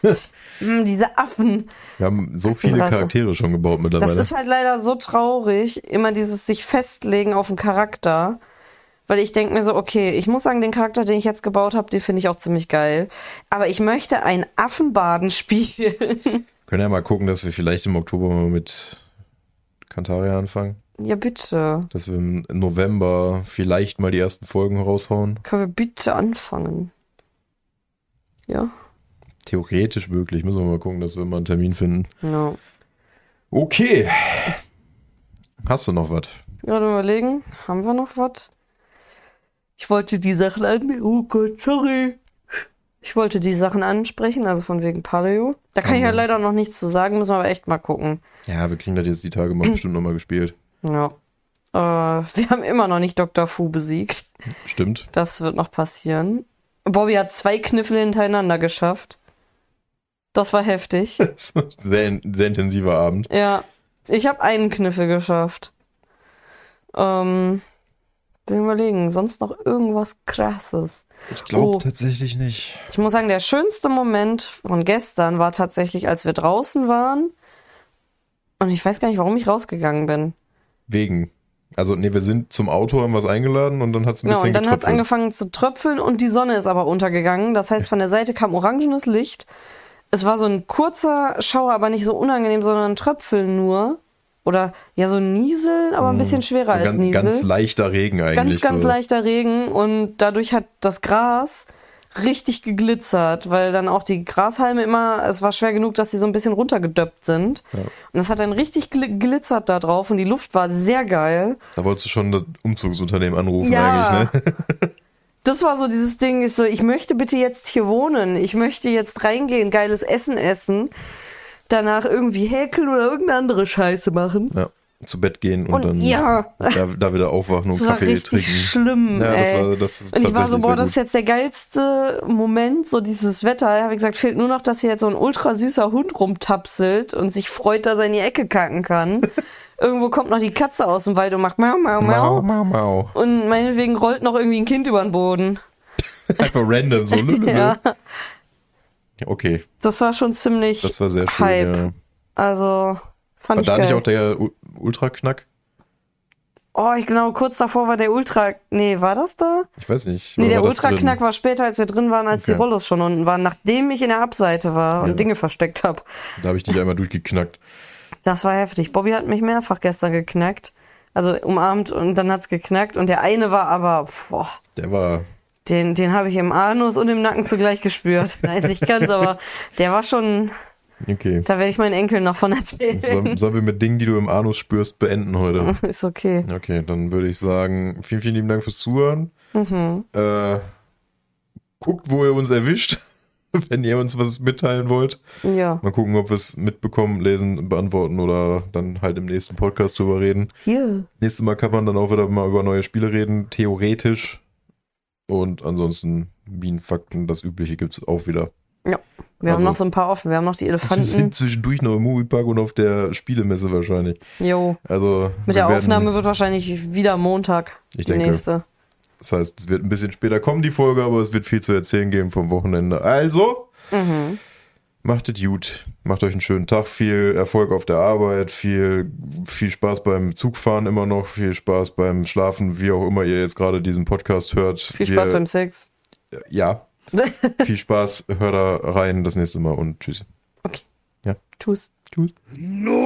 [laughs] Hm, diese Affen. Wir haben so viele. Charaktere schon gebaut Das mittlerweile. ist halt leider so traurig, immer dieses sich festlegen auf einen Charakter. Weil ich denke mir so, okay, ich muss sagen, den Charakter, den ich jetzt gebaut habe, den finde ich auch ziemlich geil. Aber ich möchte ein Affenbaden [laughs] spielen. Können ja mal gucken, dass wir vielleicht im Oktober mal mit Kantaria anfangen. ja, bitte. Dass wir im November vielleicht mal die ersten Folgen raushauen. Können wir bitte anfangen? Ja? Theoretisch möglich. Müssen wir mal gucken, dass wir mal einen Termin finden. Ja. Okay. Hast du noch was? Gerade überlegen, haben wir noch was? Ich wollte die Sachen an. Oh Gott, sorry. Ich wollte die Sachen ansprechen, also von wegen Paleo. Da kann ich Mhm. halt leider noch nichts zu sagen, müssen wir aber echt mal gucken. Ja, wir kriegen das jetzt die Tage mal [clears throat] bestimmt nochmal gespielt. Ja. Äh, wir haben immer noch nicht Dr. Fu besiegt. Stimmt. Das wird noch passieren. Bobby hat zwei Kniffel hintereinander geschafft. Das war heftig. [laughs] sehr, sehr intensiver Abend. Ja, ich habe einen Kniffel geschafft. Ähm, will überlegen, sonst noch irgendwas krasses. Ich glaube Oh. tatsächlich nicht. Ich muss sagen, der schönste Moment von gestern war tatsächlich, als wir draußen waren. Und ich weiß gar nicht, warum ich rausgegangen bin. Wegen. Also, nee, wir sind zum Auto, haben was eingeladen und dann hat es ein Genau, bisschen und dann hat es angefangen zu tröpfeln und die Sonne ist aber untergegangen. Das heißt, von der Seite kam orangenes Licht. Es war so ein kurzer Schauer, aber nicht so unangenehm, sondern ein Tröpfeln nur. Oder ja, so Niesel, aber ein bisschen schwerer so als ganz, Niesel. ganz leichter Regen ganz, eigentlich. ganz so. leichter Regen und dadurch hat das Gras richtig geglitzert, weil dann auch die Grashalme immer, es war schwer genug, dass sie so ein bisschen runtergedöppt sind. Und es hat dann richtig gl- glitzert da drauf und die Luft war sehr geil. Da wolltest du schon das Umzugsunternehmen anrufen Ja. eigentlich, ne? [laughs] [laughs] Das war so dieses Ding, ist so, ich möchte bitte jetzt hier wohnen, ich möchte jetzt reingehen, geiles Essen essen, danach irgendwie häkeln oder irgendeine andere Scheiße machen. Ja. Zu Bett gehen und, Und dann ja. da, da wieder aufwachen und Das war Kaffee richtig trinken. schlimm, Ja, das war- das ist und ich war so, boah, das ist jetzt der geilste Moment, so dieses Wetter. Da habe ich gesagt, fehlt nur noch, dass hier jetzt so ein ultra süßer Hund rumtapselt und sich freut, dass er in die Ecke kacken kann. [laughs] Irgendwo kommt noch die Katze aus dem Wald und macht mau, mau, Mau, mau. mau, mau. Und meinetwegen rollt noch irgendwie ein Kind über den Boden. [laughs] Einfach random, so lülülü. [laughs] Ja, Okay, das war schon ziemlich das war sehr schön. Hype. Ja. Also, fand War ich da geil. nicht auch der U- Ultraknack? oh, ich genau, kurz davor war der Ultra... Nee, war das da? Ich weiß nicht. Nee, der? Ultraknack war später, als wir drin waren, als die Okay. Rollos schon unten waren, nachdem ich in der Abseite war und Ja. Dinge versteckt habe. Da habe ich dich einmal durchgeknackt. Das war heftig. Bobby hat mich mehrfach gestern geknackt. Also umarmt und dann hat's geknackt. Und der eine war aber, boah, Der war. Den, den habe ich im Anus und im Nacken zugleich gespürt. [laughs] Nein, nicht ganz, aber der war schon, Okay. da werde ich meinen Enkeln noch von erzählen. Sollen, sollen wir mit Dingen, die du im Anus spürst, beenden heute? [laughs] Ist okay. Okay, dann würde ich sagen, vielen, vielen lieben Dank fürs Zuhören. Mhm. Äh, guckt, wo ihr uns erwischt, [laughs] wenn ihr uns was mitteilen wollt. Ja. Mal gucken, ob wir es mitbekommen, lesen, beantworten oder dann halt im nächsten Podcast drüber reden. Hier. Nächstes Mal kann man dann auch wieder mal über neue Spiele reden, theoretisch. Und ansonsten Bienenfakten, das Übliche gibt es auch wieder. Ja. Wir Also- haben noch so ein paar offen. Wir haben noch die Wir Elefanten. [laughs] sind zwischendurch noch im Moviepark und auf der Spielemesse wahrscheinlich. Jo. Also Mit wir der werden- Aufnahme wird wahrscheinlich wieder Montag Ich die denke. nächste. Das heißt, es wird ein bisschen später kommen, die Folge, aber es wird viel zu erzählen geben vom Wochenende. Also, Mhm. Macht es gut. Macht euch einen schönen Tag. Viel Erfolg auf der Arbeit. Viel, viel Spaß beim Zugfahren immer noch. Viel Spaß beim Schlafen, wie auch immer ihr jetzt gerade diesen Podcast hört. Viel Spaß Wir, beim Sex. Ja, [laughs] viel Spaß. Hört da rein das nächste Mal und tschüss. Okay. Ja. Tschüss. Tschüss. No!